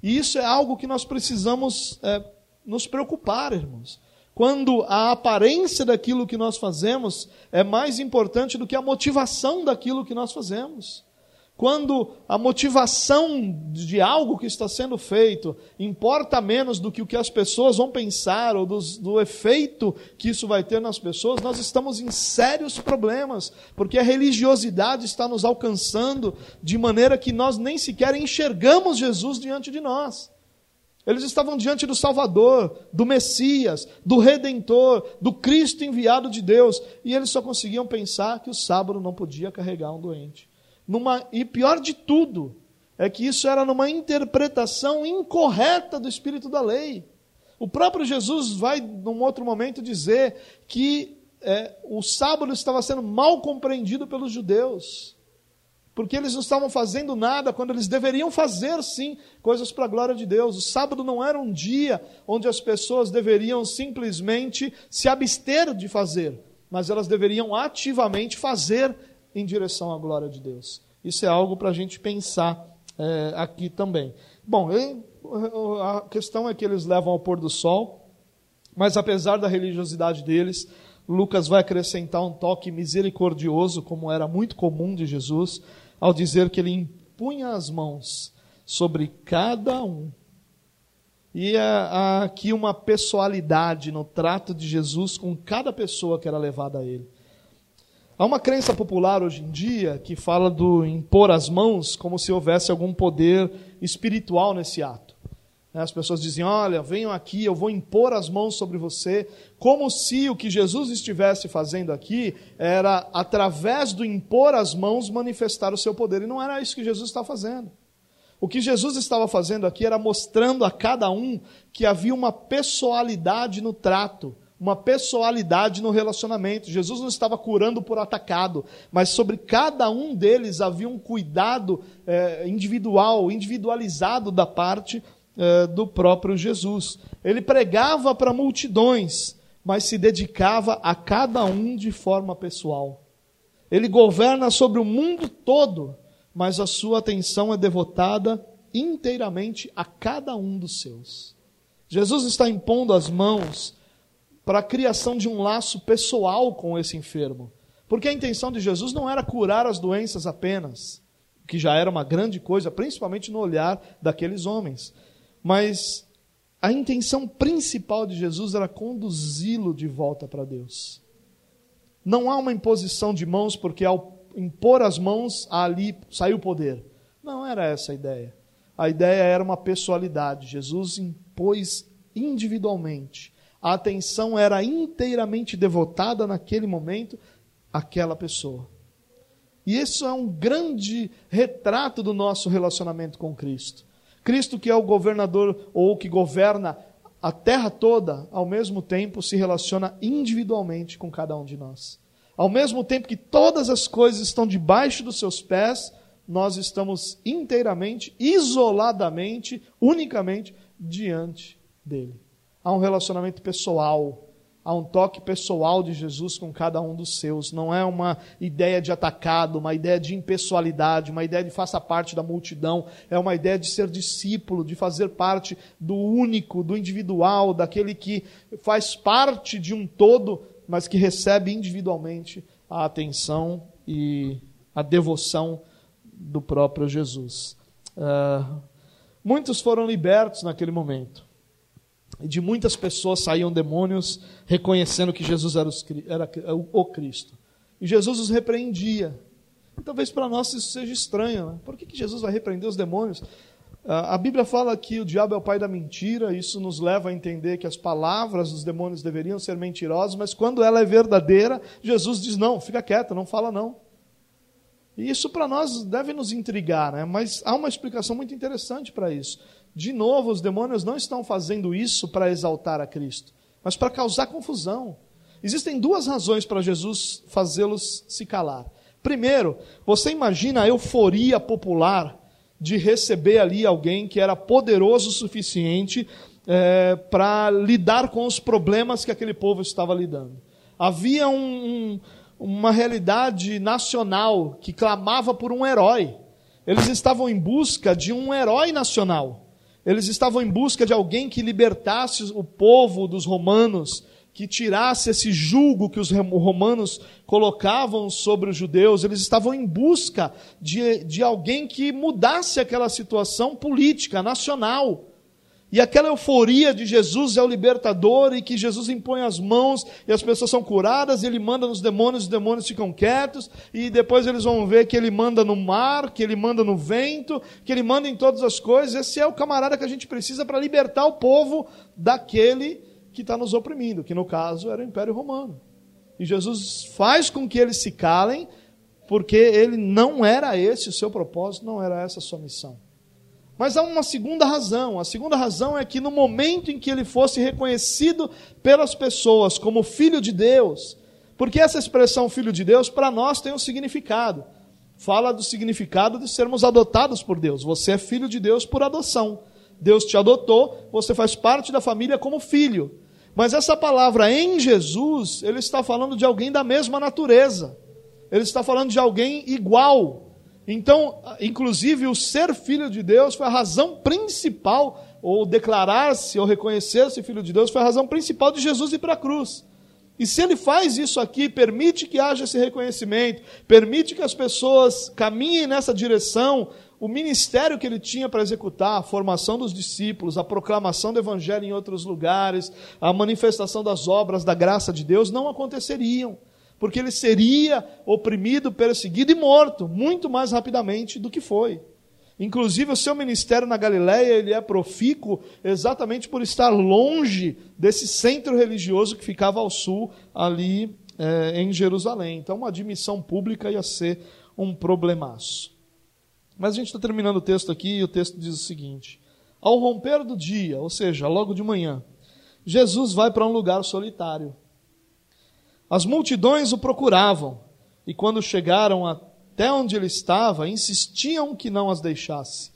E isso é algo que nós precisamos é, nos preocupar, irmãos. Quando a aparência daquilo que nós fazemos é mais importante do que a motivação daquilo que nós fazemos. Quando a motivação de algo que está sendo feito importa menos do que o que as pessoas vão pensar ou dos, do efeito que isso vai ter nas pessoas, nós estamos em sérios problemas, porque a religiosidade está nos alcançando de maneira que nós nem sequer enxergamos Jesus diante de nós. Eles estavam diante do Salvador, do Messias, do Redentor, do Cristo enviado de Deus, e eles só conseguiam pensar que o sábado não podia carregar um doente. Numa, e pior de tudo, é que isso era numa interpretação incorreta do espírito da lei. O próprio Jesus vai, num outro momento, dizer que é, o sábado estava sendo mal compreendido pelos judeus porque eles não estavam fazendo nada quando eles deveriam fazer sim coisas para a glória de Deus. O sábado não era um dia onde as pessoas deveriam simplesmente se abster de fazer, mas elas deveriam ativamente fazer em direção à glória de Deus. Isso é algo para a gente pensar é, aqui também. Bom, a questão é que eles levam ao pôr do sol, mas apesar da religiosidade deles, Lucas vai acrescentar um toque misericordioso, como era muito comum de Jesus ao dizer que ele impunha as mãos sobre cada um. E há aqui uma pessoalidade no trato de Jesus com cada pessoa que era levada a ele. Há uma crença popular hoje em dia que fala do impor as mãos como se houvesse algum poder espiritual nesse ato. Né, as pessoas dizem: Olha, venham aqui, eu vou impor as mãos sobre você, como se o que Jesus estivesse fazendo aqui era, através do impor as mãos, manifestar o seu poder. E não era isso que Jesus estava fazendo. O que Jesus estava fazendo aqui era mostrando a cada um que havia uma pessoalidade no trato, uma pessoalidade no relacionamento. Jesus não estava curando por atacado, mas sobre cada um deles havia um cuidado é, individual, individualizado da parte é, do próprio Jesus. Ele pregava para multidões, mas se dedicava a cada um de forma pessoal. Ele governa sobre o mundo todo, mas a sua atenção é devotada inteiramente a cada um dos seus. Jesus está impondo as mãos para a criação de um laço pessoal com esse enfermo. Porque a intenção de Jesus não era curar as doenças apenas, que já era uma grande coisa, principalmente no olhar daqueles homens. Mas a intenção principal de Jesus era conduzi-lo de volta para Deus. Não há uma imposição de mãos, porque ao impor as mãos, ali saiu o poder. Não era essa a ideia. A ideia era uma pessoalidade. Jesus impôs individualmente. A atenção era inteiramente devotada naquele momento àquela pessoa. E isso é um grande retrato do nosso relacionamento com Cristo. Cristo, que é o governador ou que governa a terra toda, ao mesmo tempo se relaciona individualmente com cada um de nós. Ao mesmo tempo que todas as coisas estão debaixo dos seus pés, nós estamos inteiramente, isoladamente, unicamente diante dele. Há um relacionamento pessoal Há um toque pessoal de Jesus com cada um dos seus. Não é uma ideia de atacado, uma ideia de impessoalidade, uma ideia de faça parte da multidão. É uma ideia de ser discípulo, de fazer parte do único, do individual, daquele que faz parte de um todo, mas que recebe individualmente a atenção e a devoção do próprio Jesus. Uh, muitos foram libertos naquele momento de muitas pessoas saíam demônios reconhecendo que Jesus era, o Cristo. E Jesus os repreendia. E talvez para nós isso seja estranho. Né? Por que, que Jesus vai repreender os demônios? A Bíblia fala que o diabo é o pai da mentira, isso nos leva a entender que as palavras dos demônios deveriam ser mentirosas, mas quando ela é verdadeira, Jesus diz: não, fica quieto, não fala não. E isso para nós deve nos intrigar, né? mas há uma explicação muito interessante para isso. De novo, os demônios não estão fazendo isso para exaltar a Cristo, mas para causar confusão. Existem duas razões para Jesus fazê-los se calar. Primeiro, você imagina a euforia popular de receber ali alguém que era poderoso o suficiente é, para lidar com os problemas que aquele povo estava lidando. Havia um, um, uma realidade nacional que clamava por um herói. Eles estavam em busca de um herói nacional. Eles estavam em busca de alguém que libertasse o povo dos romanos que tirasse esse julgo que os romanos colocavam sobre os judeus, eles estavam em busca de, de alguém que mudasse aquela situação política, nacional. E aquela euforia de Jesus é o libertador e que Jesus impõe as mãos e as pessoas são curadas, ele manda nos demônios, os demônios ficam quietos, e depois eles vão ver que ele manda no mar, que ele manda no vento, que ele manda em todas as coisas. Esse é o camarada que a gente precisa para libertar o povo daquele que está nos oprimindo, que no caso era o Império Romano. E Jesus faz com que eles se calem, porque ele não era esse o seu propósito, não era essa a sua missão. Mas há uma segunda razão. A segunda razão é que no momento em que ele fosse reconhecido pelas pessoas como filho de Deus, porque essa expressão filho de Deus para nós tem um significado. Fala do significado de sermos adotados por Deus. Você é filho de Deus por adoção. Deus te adotou, você faz parte da família como filho. Mas essa palavra em Jesus, ele está falando de alguém da mesma natureza. Ele está falando de alguém igual. Então, inclusive, o ser filho de Deus foi a razão principal, ou declarar-se ou reconhecer-se filho de Deus, foi a razão principal de Jesus ir para a cruz. E se ele faz isso aqui, permite que haja esse reconhecimento, permite que as pessoas caminhem nessa direção, o ministério que ele tinha para executar, a formação dos discípulos, a proclamação do evangelho em outros lugares, a manifestação das obras da graça de Deus não aconteceriam, porque ele seria oprimido, perseguido e morto muito mais rapidamente do que foi. Inclusive, o seu ministério na Galiléia ele é profícuo exatamente por estar longe desse centro religioso que ficava ao sul, ali é, em Jerusalém. Então, uma admissão pública ia ser um problemaço. Mas a gente está terminando o texto aqui e o texto diz o seguinte: Ao romper do dia, ou seja, logo de manhã, Jesus vai para um lugar solitário. As multidões o procuravam e, quando chegaram até onde ele estava, insistiam que não as deixasse.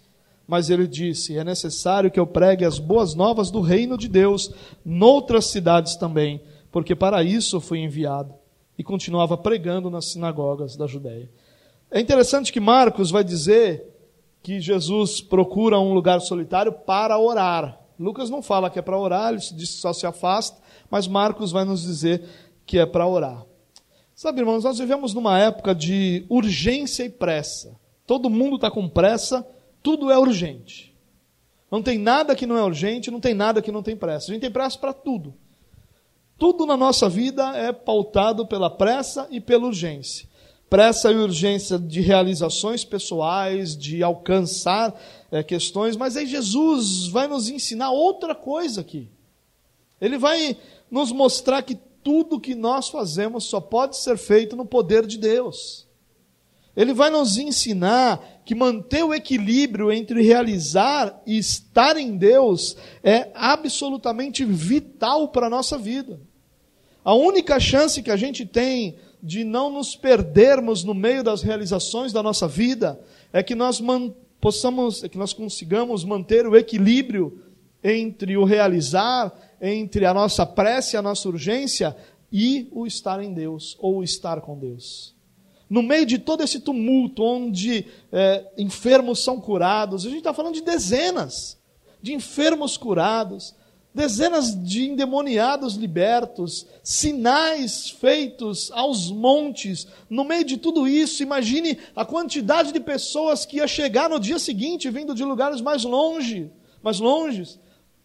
Mas ele disse: É necessário que eu pregue as boas novas do reino de Deus noutras cidades também, porque para isso fui enviado. E continuava pregando nas sinagogas da Judéia. É interessante que Marcos vai dizer que Jesus procura um lugar solitário para orar. Lucas não fala que é para orar, ele diz que só se afasta, mas Marcos vai nos dizer que é para orar. Sabe, irmãos, nós vivemos numa época de urgência e pressa. Todo mundo está com pressa, tudo é urgente. Não tem nada que não é urgente, não tem nada que não tem pressa. A gente tem pressa para tudo. Tudo na nossa vida é pautado pela pressa e pela urgência pressa e urgência de realizações pessoais, de alcançar é, questões, mas aí Jesus vai nos ensinar outra coisa aqui. Ele vai nos mostrar que tudo que nós fazemos só pode ser feito no poder de Deus. Ele vai nos ensinar que manter o equilíbrio entre realizar e estar em Deus é absolutamente vital para a nossa vida. A única chance que a gente tem de não nos perdermos no meio das realizações da nossa vida, é que nós possamos, é que nós consigamos manter o equilíbrio entre o realizar, entre a nossa prece, a nossa urgência e o estar em Deus ou o estar com Deus. No meio de todo esse tumulto, onde é, enfermos são curados, a gente está falando de dezenas de enfermos curados, dezenas de endemoniados libertos, sinais feitos aos montes. No meio de tudo isso, imagine a quantidade de pessoas que ia chegar no dia seguinte, vindo de lugares mais longe, mais longes,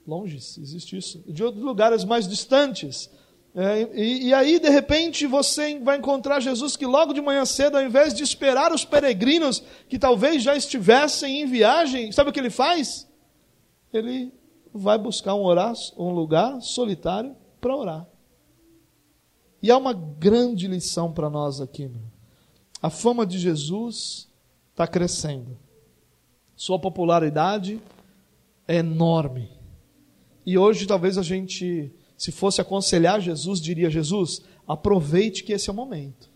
longes, existe isso, de outros lugares mais distantes, É, e, e, aí, de repente, você vai encontrar Jesus que logo de manhã cedo, ao invés de esperar os peregrinos que talvez já estivessem em viagem, sabe o que ele faz? Ele vai buscar um, orar, um lugar solitário para orar. E há uma grande lição para nós aqui. Meu. A fama de Jesus está crescendo. Sua popularidade é enorme. E hoje talvez a gente se fosse aconselhar Jesus, diria: Jesus, aproveite que esse é o momento.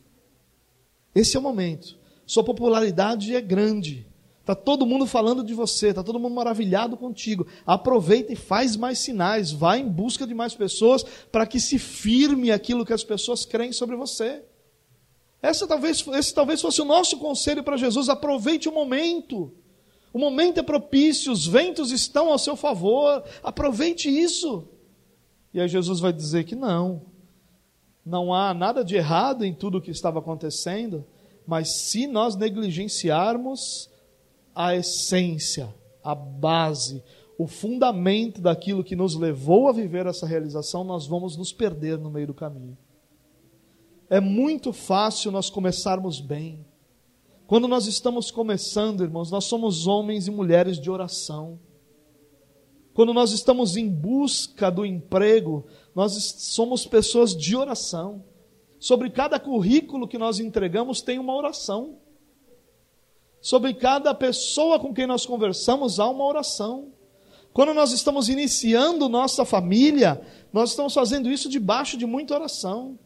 Esse é o momento. Sua popularidade é grande. Está todo mundo falando de você, está todo mundo maravilhado contigo. Aproveita e faz mais sinais, vá em busca de mais pessoas para que se firme aquilo que as pessoas creem sobre você. Essa talvez, esse talvez fosse o nosso conselho para Jesus. Aproveite o momento. O momento é propício, os ventos estão ao seu favor. Aproveite isso. E aí Jesus vai dizer que não, não há nada de errado em tudo o que estava acontecendo, mas se nós negligenciarmos a essência, a base, o fundamento daquilo que nos levou a viver essa realização, nós vamos nos perder no meio do caminho. É muito fácil nós começarmos bem. Quando nós estamos começando, irmãos, nós somos homens e mulheres de oração. Quando nós estamos em busca do emprego, nós somos pessoas de oração. Sobre cada currículo que nós entregamos tem uma oração. Sobre cada pessoa com quem nós conversamos há uma oração. Quando nós estamos iniciando nossa família, nós estamos fazendo isso debaixo de muita oração.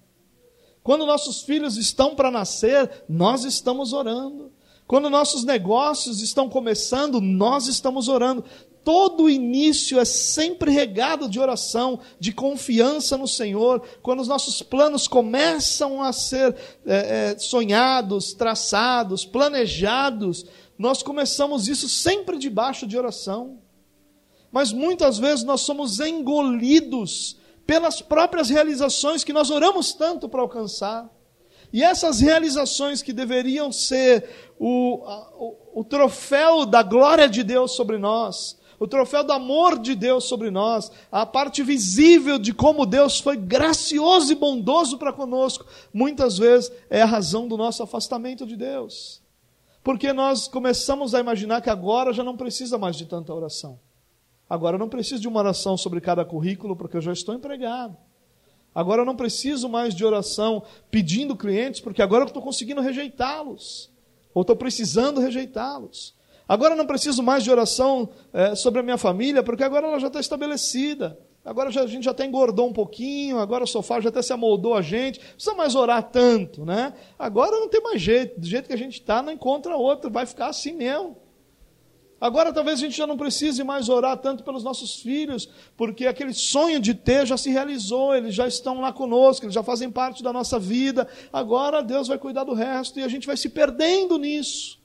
Quando nossos filhos estão para nascer, nós estamos orando. Quando nossos negócios estão começando, nós estamos orando todo início é sempre regado de oração, de confiança no Senhor. Quando os nossos planos começam a ser é, é, sonhados, traçados, planejados, nós começamos isso sempre debaixo de oração. Mas muitas vezes nós somos engolidos pelas próprias realizações que nós oramos tanto para alcançar. E essas realizações que deveriam ser o, o, o troféu da glória de Deus sobre nós, o troféu do amor de Deus sobre nós, a parte visível de como Deus foi gracioso e bondoso para conosco, muitas vezes é a razão do nosso afastamento de Deus. Porque nós começamos a imaginar que agora já não precisa mais de tanta oração. Agora eu não preciso de uma oração sobre cada currículo, porque eu já estou empregado. Agora eu não preciso mais de oração pedindo clientes, porque agora eu estou conseguindo rejeitá-los. Ou estou precisando rejeitá-los. Agora não preciso mais de oração é, sobre a minha família, porque agora ela já está estabelecida. Agora já, a gente já até engordou um pouquinho, agora o sofá já até se amoldou a gente. Não precisa mais orar tanto, né? Agora não tem mais jeito. Do jeito que a gente está, não encontra outro. Vai ficar assim mesmo. Agora talvez a gente já não precise mais orar tanto pelos nossos filhos, porque aquele sonho de ter já se realizou, eles já estão lá conosco, eles já fazem parte da nossa vida. Agora Deus vai cuidar do resto e a gente vai se perdendo nisso.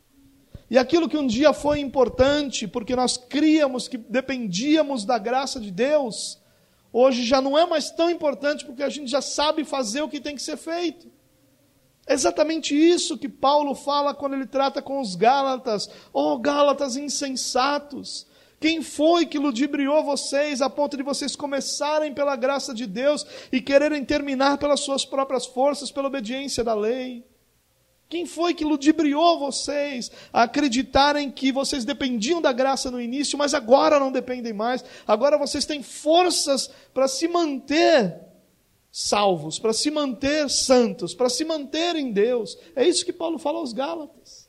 E aquilo que um dia foi importante, porque nós criamos que dependíamos da graça de Deus, hoje já não é mais tão importante, porque a gente já sabe fazer o que tem que ser feito. É exatamente isso que Paulo fala quando ele trata com os Gálatas. Oh, Gálatas insensatos! Quem foi que ludibriou vocês a ponto de vocês começarem pela graça de Deus e quererem terminar pelas suas próprias forças, pela obediência da lei? Quem foi que ludibriou vocês a acreditarem que vocês dependiam da graça no início, mas agora não dependem mais? Agora vocês têm forças para se manter salvos, para se manter santos, para se manter em Deus. É isso que Paulo fala aos Gálatas.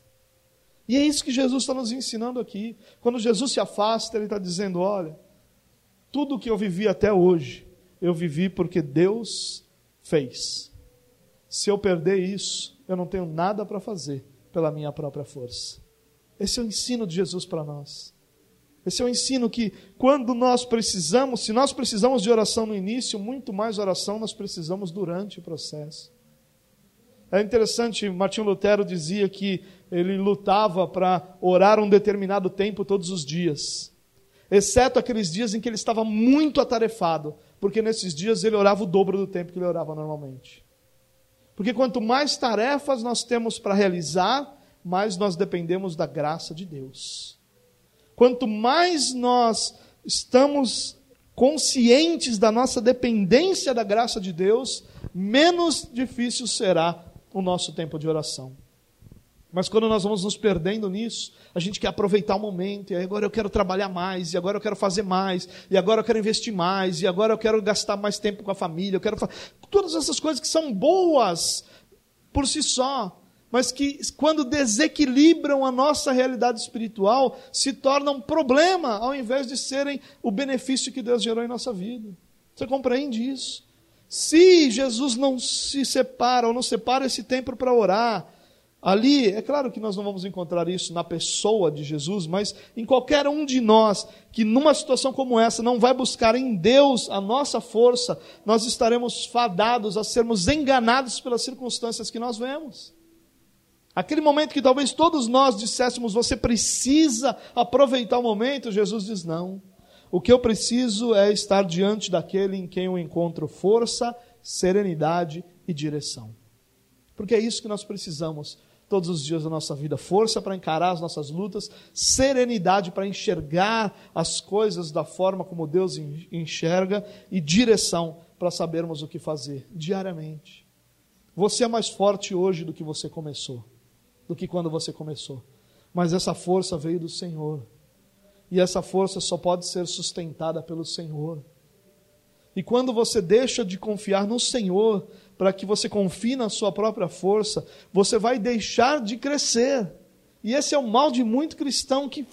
E é isso que Jesus está nos ensinando aqui. Quando Jesus se afasta, ele está dizendo: olha, tudo o que eu vivi até hoje, eu vivi porque Deus fez. Se eu perder isso, eu não tenho nada para fazer pela minha própria força. Esse é o ensino de Jesus para nós. Esse é o ensino que, quando nós precisamos, se nós precisamos de oração no início, muito mais oração nós precisamos durante o processo. É interessante, Martinho Lutero dizia que ele lutava para orar um determinado tempo todos os dias, exceto aqueles dias em que ele estava muito atarefado, porque nesses dias ele orava o dobro do tempo que ele orava normalmente. Porque quanto mais tarefas nós temos para realizar, mais nós dependemos da graça de Deus. Quanto mais nós estamos conscientes da nossa dependência da graça de Deus, menos difícil será o nosso tempo de oração. Mas quando nós vamos nos perdendo nisso, a gente quer aproveitar o momento, e agora eu quero trabalhar mais, e agora eu quero fazer mais, e agora eu quero investir mais, e agora eu quero gastar mais tempo com a família, eu quero. Todas essas coisas que são boas por si só, mas que, quando desequilibram a nossa realidade espiritual, se tornam problema, ao invés de serem o benefício que Deus gerou em nossa vida. Você compreende isso? Se Jesus não se separa, ou não separa esse tempo para orar, ali, é claro que nós não vamos encontrar isso na pessoa de Jesus, mas em qualquer um de nós que numa situação como essa não vai buscar em Deus a nossa força, nós estaremos fadados a sermos enganados pelas circunstâncias que nós vemos. Aquele momento que talvez todos nós disséssemos, você precisa aproveitar o momento, Jesus diz: não. O que eu preciso é estar diante daquele em quem eu encontro força, serenidade e direção. Porque é isso que nós precisamos todos os dias da nossa vida: força para encarar as nossas lutas, serenidade para enxergar as coisas da forma como Deus enxerga e direção para sabermos o que fazer diariamente. Você é mais forte hoje do que você começou do que quando você começou. Mas essa força veio do Senhor. E essa força só pode ser sustentada pelo Senhor. E quando você deixa de confiar no Senhor, para que você confie na sua própria força, você vai deixar de crescer. E esse é o mal de muito cristão que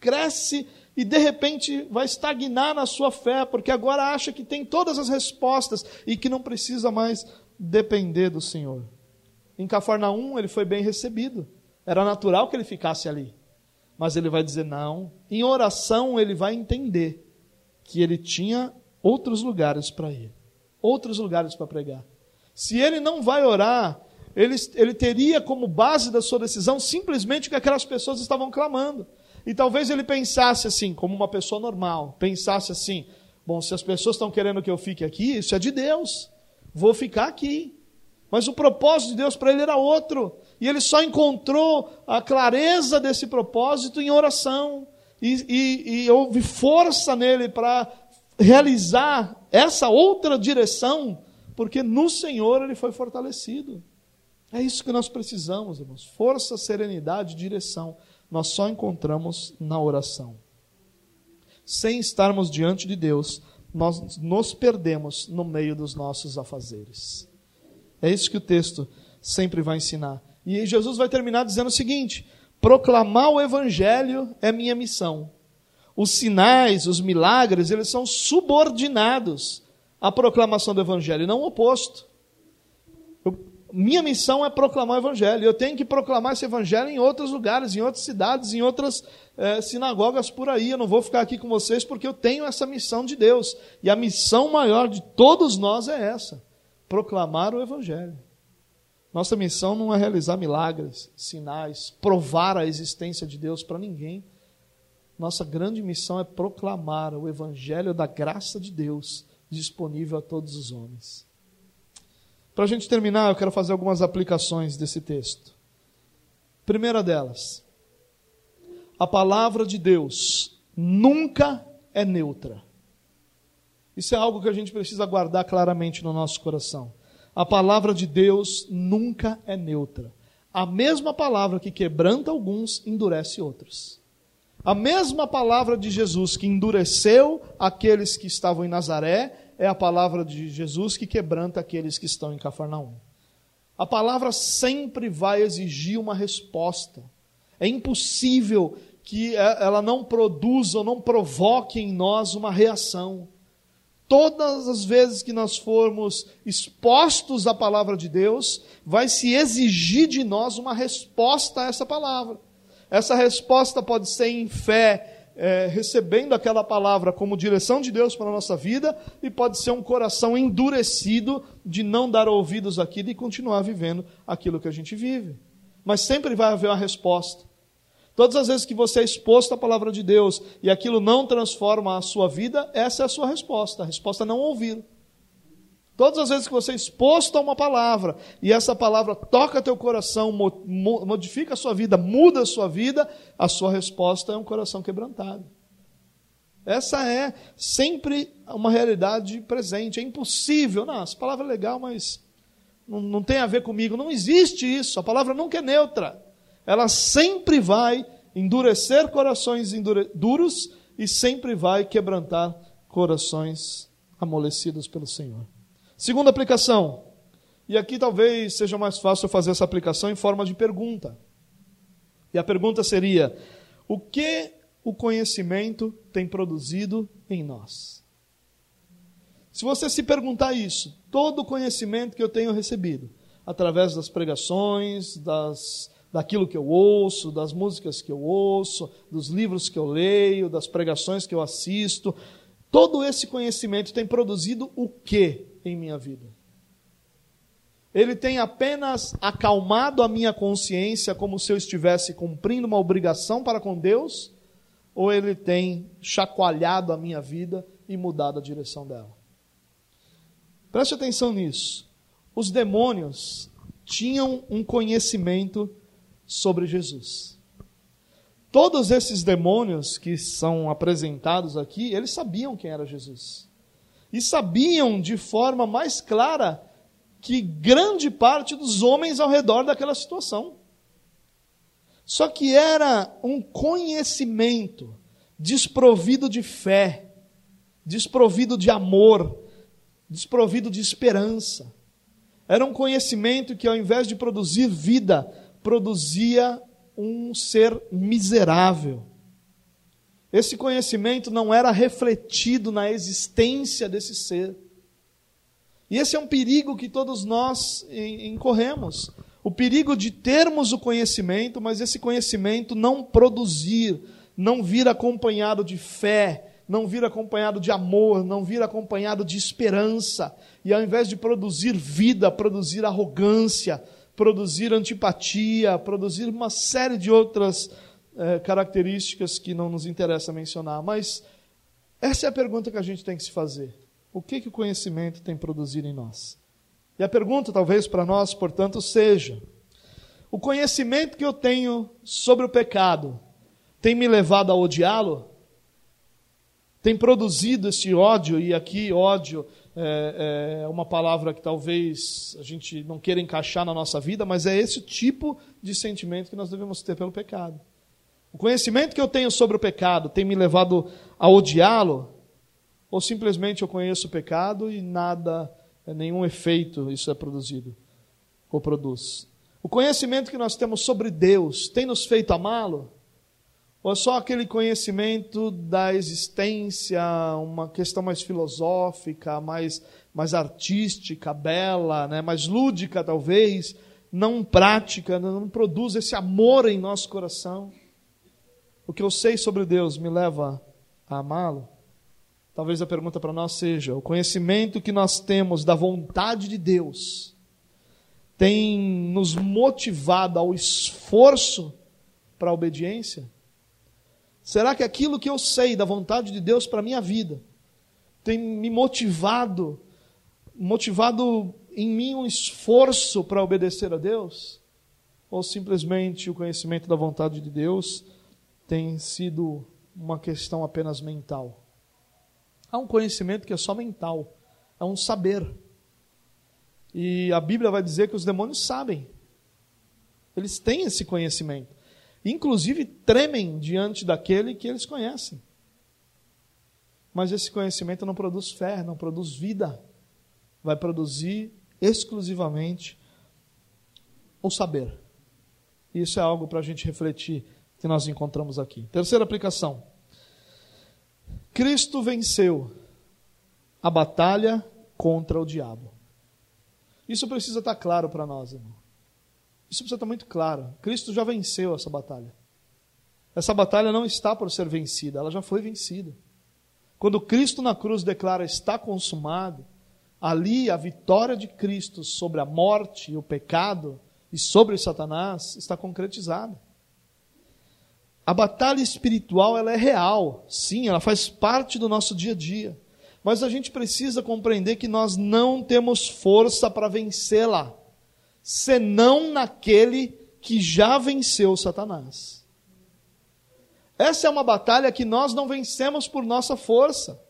cresce e de repente vai estagnar na sua fé, porque agora acha que tem todas as respostas e que não precisa mais depender do Senhor. Em Cafarnaum ele foi bem recebido. Era natural que ele ficasse ali. Mas ele vai dizer não. Em oração ele vai entender que ele tinha outros lugares para ir, outros lugares para pregar. Se ele não vai orar, ele, ele teria como base da sua decisão simplesmente o que aquelas pessoas estavam clamando. E talvez ele pensasse assim, como uma pessoa normal, pensasse assim: bom, se as pessoas estão querendo que eu fique aqui, isso é de Deus, vou ficar aqui. Mas o propósito de Deus para ele era outro. E ele só encontrou a clareza desse propósito em oração. E, e, e houve força nele para realizar essa outra direção, porque no Senhor ele foi fortalecido. É isso que nós precisamos, irmãos. Força, serenidade, direção. Nós só encontramos na oração. Sem estarmos diante de Deus, nós nos perdemos no meio dos nossos afazeres. É isso que o texto sempre vai ensinar. E Jesus vai terminar dizendo o seguinte: proclamar o evangelho é minha missão. Os sinais, os milagres, eles são subordinados à proclamação do evangelho, não o oposto. Eu, minha missão é proclamar o evangelho. Eu tenho que proclamar esse evangelho em outros lugares, em outras cidades, em outras eh, sinagogas por aí. Eu não vou ficar aqui com vocês porque eu tenho essa missão de Deus. E a missão maior de todos nós é essa proclamar o Evangelho. Nossa missão não é realizar milagres, sinais, provar a existência de Deus para ninguém. Nossa grande missão é proclamar o Evangelho da graça de Deus disponível a todos os homens. Para a gente terminar, eu quero fazer algumas aplicações desse texto. Primeira delas, a palavra de Deus nunca é neutra. Isso é algo que a gente precisa guardar claramente no nosso coração. A palavra de Deus nunca é neutra. A mesma palavra que quebranta alguns, endurece outros. A mesma palavra de Jesus que endureceu aqueles que estavam em Nazaré, é a palavra de Jesus que quebranta aqueles que estão em Cafarnaum. A palavra sempre vai exigir uma resposta. É impossível que ela não produza ou não provoque em nós uma reação. Todas as vezes que nós formos expostos à palavra de Deus, vai se exigir de nós uma resposta a essa palavra. Essa resposta pode ser em fé, é, recebendo aquela palavra como direção de Deus para a nossa vida, e pode ser um coração endurecido de não dar ouvidos àquilo e continuar vivendo aquilo que a gente vive. Mas sempre vai haver uma resposta. Todas as vezes que você é exposto à palavra de Deus e aquilo não transforma a sua vida, essa é a sua resposta. A resposta é não ouvir. Todas as vezes que você é exposto a uma palavra e essa palavra toca teu coração, modifica a sua vida, muda a sua vida, a sua resposta é um coração quebrantado. Essa é sempre uma realidade presente. É impossível. Não, essa palavra é legal, mas não, não tem a ver comigo. Não existe isso. A palavra nunca é neutra. Ela sempre vai endurecer corações duros e sempre vai quebrantar corações amolecidos pelo Senhor. Segunda aplicação. E aqui talvez seja mais fácil fazer essa aplicação em forma de pergunta. E a pergunta seria: o que o conhecimento tem produzido em nós? Se você se perguntar isso, todo o conhecimento que eu tenho recebido, através das pregações, das, daquilo que eu ouço, das músicas que eu ouço, dos livros que eu leio, das pregações que eu assisto, todo esse conhecimento tem produzido o que em minha vida? Ele tem apenas acalmado a minha consciência como se eu estivesse cumprindo uma obrigação para com Deus? Ou ele tem chacoalhado a minha vida e mudado a direção dela? Preste atenção nisso. Os demônios tinham um conhecimento sobre Jesus. Todos esses demônios que são apresentados aqui, eles sabiam quem era Jesus. E sabiam de forma mais clara que grande parte dos homens ao redor daquela situação. Só que era um conhecimento desprovido de fé, desprovido de amor, desprovido de esperança. Era um conhecimento que, ao invés de produzir vida, produzia um ser miserável. Esse conhecimento não era refletido na existência desse ser. E esse é um perigo que todos nós incorremos. O perigo de termos o conhecimento, mas esse conhecimento não produzir, não vir acompanhado de fé, não vir acompanhado de amor, não vir acompanhado de esperança. E ao invés de produzir vida, produzir arrogância, produzir antipatia, produzir uma série de outras eh, características que não nos interessa mencionar. Mas essa é a pergunta que a gente tem que se fazer. O que, que o conhecimento tem produzido em nós? E a pergunta, talvez, para nós, portanto, seja: o conhecimento que eu tenho sobre o pecado tem me levado a odiá-lo? Tem produzido esse ódio, e aqui ódio é, é uma palavra que talvez a gente não queira encaixar na nossa vida, mas é esse tipo de sentimento que nós devemos ter pelo pecado. O conhecimento que eu tenho sobre o pecado tem me levado a odiá-lo? Ou simplesmente eu conheço o pecado e nada, nenhum efeito isso é produzido ou produz? O conhecimento que nós temos sobre Deus tem nos feito amá-lo? Ou só aquele conhecimento da existência, uma questão mais filosófica, mais, mais artística, bela, né? mais lúdica talvez, não prática, não produz esse amor em nosso coração? O que eu sei sobre Deus me leva a amá-lo? Talvez a pergunta para nós seja: o conhecimento que nós temos da vontade de Deus tem nos motivado ao esforço para a obediência? Será que aquilo que eu sei da vontade de Deus para a minha vida tem me motivado, motivado em mim um esforço para obedecer a Deus? Ou simplesmente o conhecimento da vontade de Deus tem sido uma questão apenas mental? Há um conhecimento que é só mental, é um saber. E a Bíblia vai dizer que os demônios sabem. Eles têm esse conhecimento inclusive tremem diante daquele que eles conhecem. Mas esse conhecimento não produz fé, não produz vida. Vai produzir exclusivamente o saber. Isso é algo para a gente refletir que nós encontramos aqui. Terceira aplicação. Cristo venceu a batalha contra o diabo. Isso precisa estar claro para nós, irmão. Isso precisa estar muito claro. Cristo já venceu essa batalha. Essa batalha não está por ser vencida, ela já foi vencida. Quando Cristo na cruz declara está consumado, ali a vitória de Cristo sobre a morte e o pecado e sobre Satanás está concretizada. A batalha espiritual ela é real, sim, ela faz parte do nosso dia a dia. Mas a gente precisa compreender que nós não temos força para vencê-la senão naquele que já venceu Satanás. Essa é uma batalha que nós não vencemos por nossa força.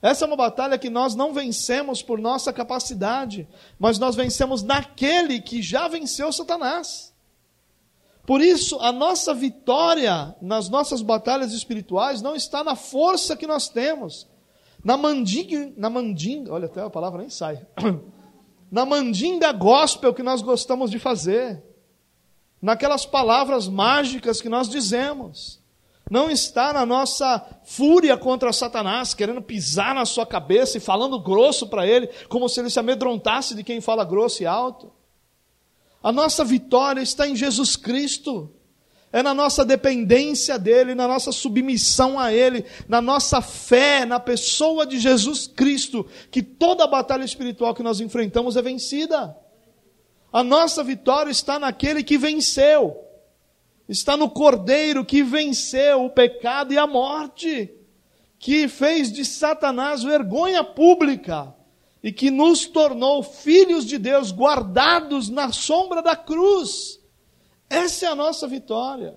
Essa é uma batalha que nós não vencemos por nossa capacidade, mas nós vencemos naquele que já venceu Satanás. Por isso, a nossa vitória nas nossas batalhas espirituais não está na força que nós temos, na mandinga, na mandinga, olha até a palavra nem sai, <clears throat> na mandinga gospel que nós gostamos de fazer, naquelas palavras mágicas que nós dizemos não está na nossa fúria contra Satanás, querendo pisar na sua cabeça e falando grosso para ele, como se ele se amedrontasse de quem fala grosso e alto. A nossa vitória está em Jesus Cristo. É na nossa dependência dele, na nossa submissão a ele, na nossa fé na pessoa de Jesus Cristo, que toda a batalha espiritual que nós enfrentamos é vencida. A nossa vitória está naquele que venceu está no Cordeiro que venceu o pecado e a morte, que fez de Satanás vergonha pública e que nos tornou filhos de Deus, guardados na sombra da cruz. Essa é a nossa vitória.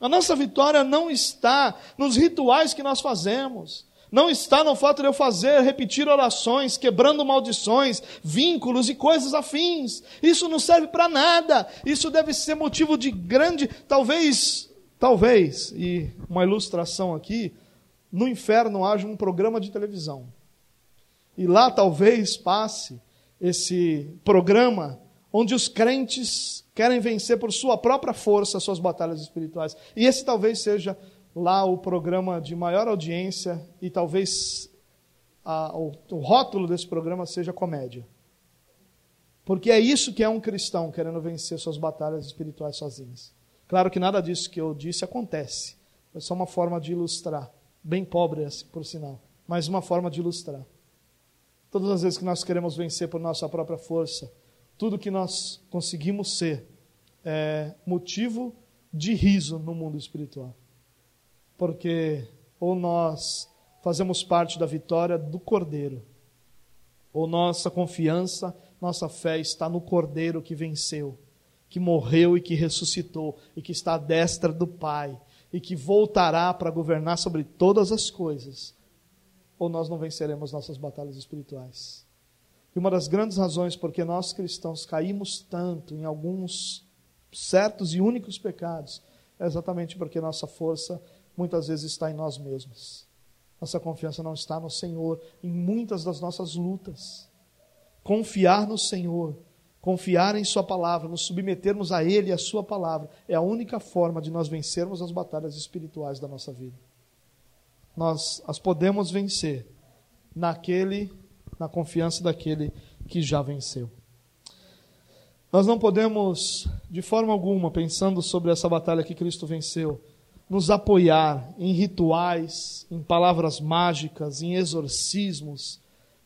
A nossa vitória não está nos rituais que nós fazemos, não está no fato de eu fazer, repetir orações, quebrando maldições, vínculos e coisas afins. Isso não serve para nada. Isso deve ser motivo de grande, talvez, talvez, e uma ilustração aqui, no inferno haja um programa de televisão. E lá talvez passe esse programa onde os crentes querem vencer por sua própria força as suas batalhas espirituais. E esse talvez seja lá o programa de maior audiência e talvez a, o, o rótulo desse programa seja comédia. Porque é isso que é um cristão querendo vencer suas batalhas espirituais sozinhos. Claro que nada disso que eu disse acontece. É só uma forma de ilustrar. Bem pobre, assim, por sinal. Mas uma forma de ilustrar. Todas as vezes que nós queremos vencer por nossa própria força, tudo que nós conseguimos ser é motivo de riso no mundo espiritual porque ou nós fazemos parte da vitória do Cordeiro, ou nossa confiança, nossa fé está no Cordeiro que venceu, que morreu e que ressuscitou, e que está à destra do Pai, e que voltará para governar sobre todas as coisas, ou nós não venceremos nossas batalhas espirituais. E uma das grandes razões porque nós cristãos caímos tanto em alguns certos e únicos pecados é exatamente porque nossa força muitas vezes está em nós mesmos. Nossa confiança não está no Senhor em muitas das nossas lutas. Confiar no Senhor, confiar em Sua palavra, nos submetermos a Ele e a Sua palavra, é a única forma de nós vencermos as batalhas espirituais da nossa vida. Nós as podemos vencer naquele, na confiança daquele que já venceu. Nós não podemos, de forma alguma, pensando sobre essa batalha que Cristo venceu, nos apoiar em rituais, em palavras mágicas, em exorcismos,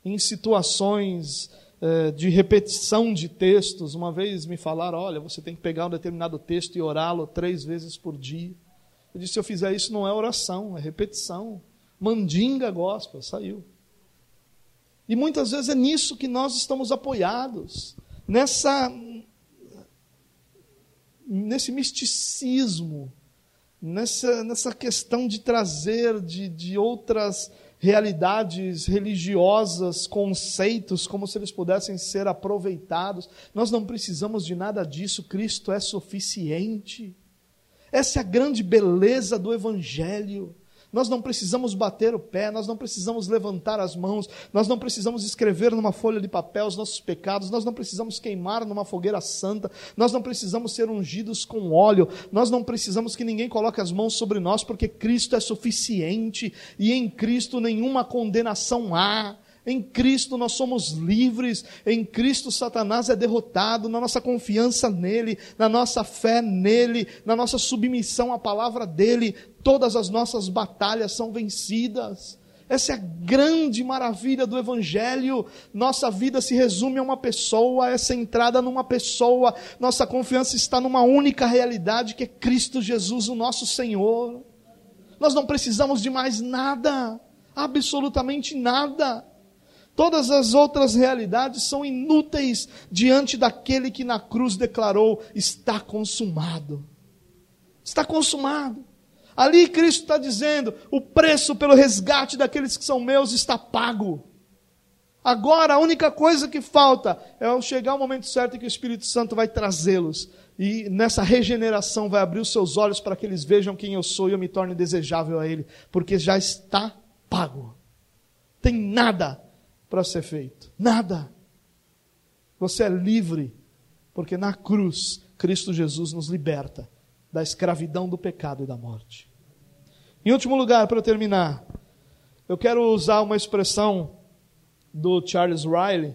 em situações eh, de repetição de textos. Uma vez me falaram: olha, você tem que pegar um determinado texto e orá-lo três vezes por dia. Eu disse: se eu fizer isso, não é oração, é repetição. Mandinga gospel, saiu. E muitas vezes é nisso que nós estamos apoiados, nessa nesse misticismo nessa, nessa questão de trazer de, de outras realidades religiosas, conceitos, como se eles pudessem ser aproveitados. Nós não precisamos de nada disso, Cristo é suficiente. Essa é a grande beleza do Evangelho. Nós não precisamos bater o pé, nós não precisamos levantar as mãos, nós não precisamos escrever numa folha de papel os nossos pecados, nós não precisamos queimar numa fogueira santa, nós não precisamos ser ungidos com óleo, nós não precisamos que ninguém coloque as mãos sobre nós, porque Cristo é suficiente e em Cristo nenhuma condenação há. Em Cristo nós somos livres, em Cristo Satanás é derrotado, na nossa confiança nele, na nossa fé nele, na nossa submissão à palavra dele, todas as nossas batalhas são vencidas. Essa é a grande maravilha do Evangelho. Nossa vida se resume a uma pessoa, é centrada numa pessoa. Nossa confiança está numa única realidade que é Cristo Jesus, o nosso Senhor. Nós não precisamos de mais nada, absolutamente nada. Todas as outras realidades são inúteis diante daquele que na cruz declarou: está consumado. Está consumado. Ali Cristo está dizendo: o preço pelo resgate daqueles que são meus está pago. Agora a única coisa que falta é chegar o momento certo em que o Espírito Santo vai trazê-los. E nessa regeneração vai abrir os seus olhos para que eles vejam quem eu sou e eu me torne desejável a Ele, porque já está pago. Tem nada para ser feito. Nada. Você é livre, porque na cruz Cristo Jesus nos liberta da escravidão do pecado e da morte. Em último lugar, para terminar, eu quero usar uma expressão do Charles Riley.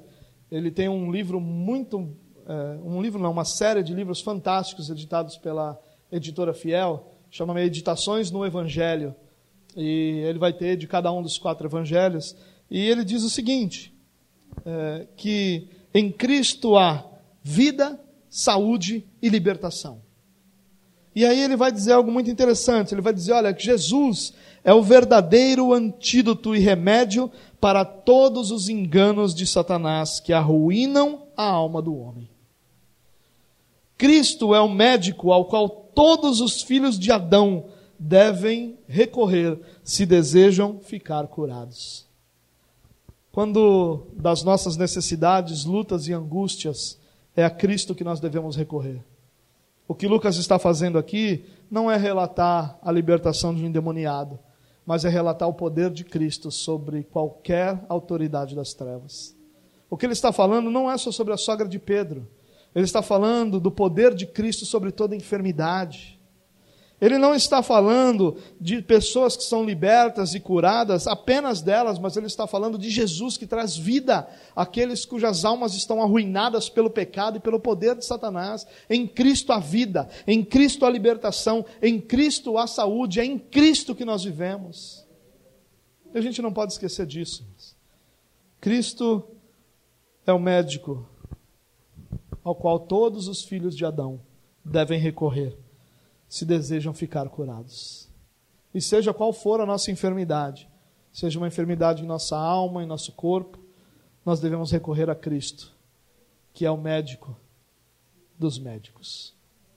Ele tem um livro muito, é, um livro não, uma série de livros fantásticos editados pela editora Fiel, chama Meditações no Evangelho. E ele vai ter de cada um dos quatro evangelhos. E ele diz o seguinte: é, que em Cristo há vida, saúde e libertação. E aí ele vai dizer algo muito interessante. Ele vai dizer: olha, que Jesus é o verdadeiro antídoto e remédio para todos os enganos de Satanás que arruinam a alma do homem. Cristo é o médico ao qual todos os filhos de Adão devem recorrer se desejam ficar curados. Quando das nossas necessidades, lutas e angústias, é a Cristo que nós devemos recorrer. O que Lucas está fazendo aqui não é relatar a libertação de um endemoniado, mas é relatar o poder de Cristo sobre qualquer autoridade das trevas. O que ele está falando não é só sobre a sogra de Pedro, ele está falando do poder de Cristo sobre toda enfermidade. Ele não está falando de pessoas que são libertas e curadas, apenas delas, mas ele está falando de Jesus que traz vida àqueles cujas almas estão arruinadas pelo pecado e pelo poder de Satanás. Em Cristo a vida, em Cristo a libertação, em Cristo a saúde, é em Cristo que nós vivemos. E a gente não pode esquecer disso. Cristo é o médico ao qual todos os filhos de Adão devem recorrer se desejam ficar curados. E seja qual for a nossa enfermidade, seja uma enfermidade em nossa alma, em nosso corpo, nós devemos recorrer a Cristo, que é o médico dos médicos.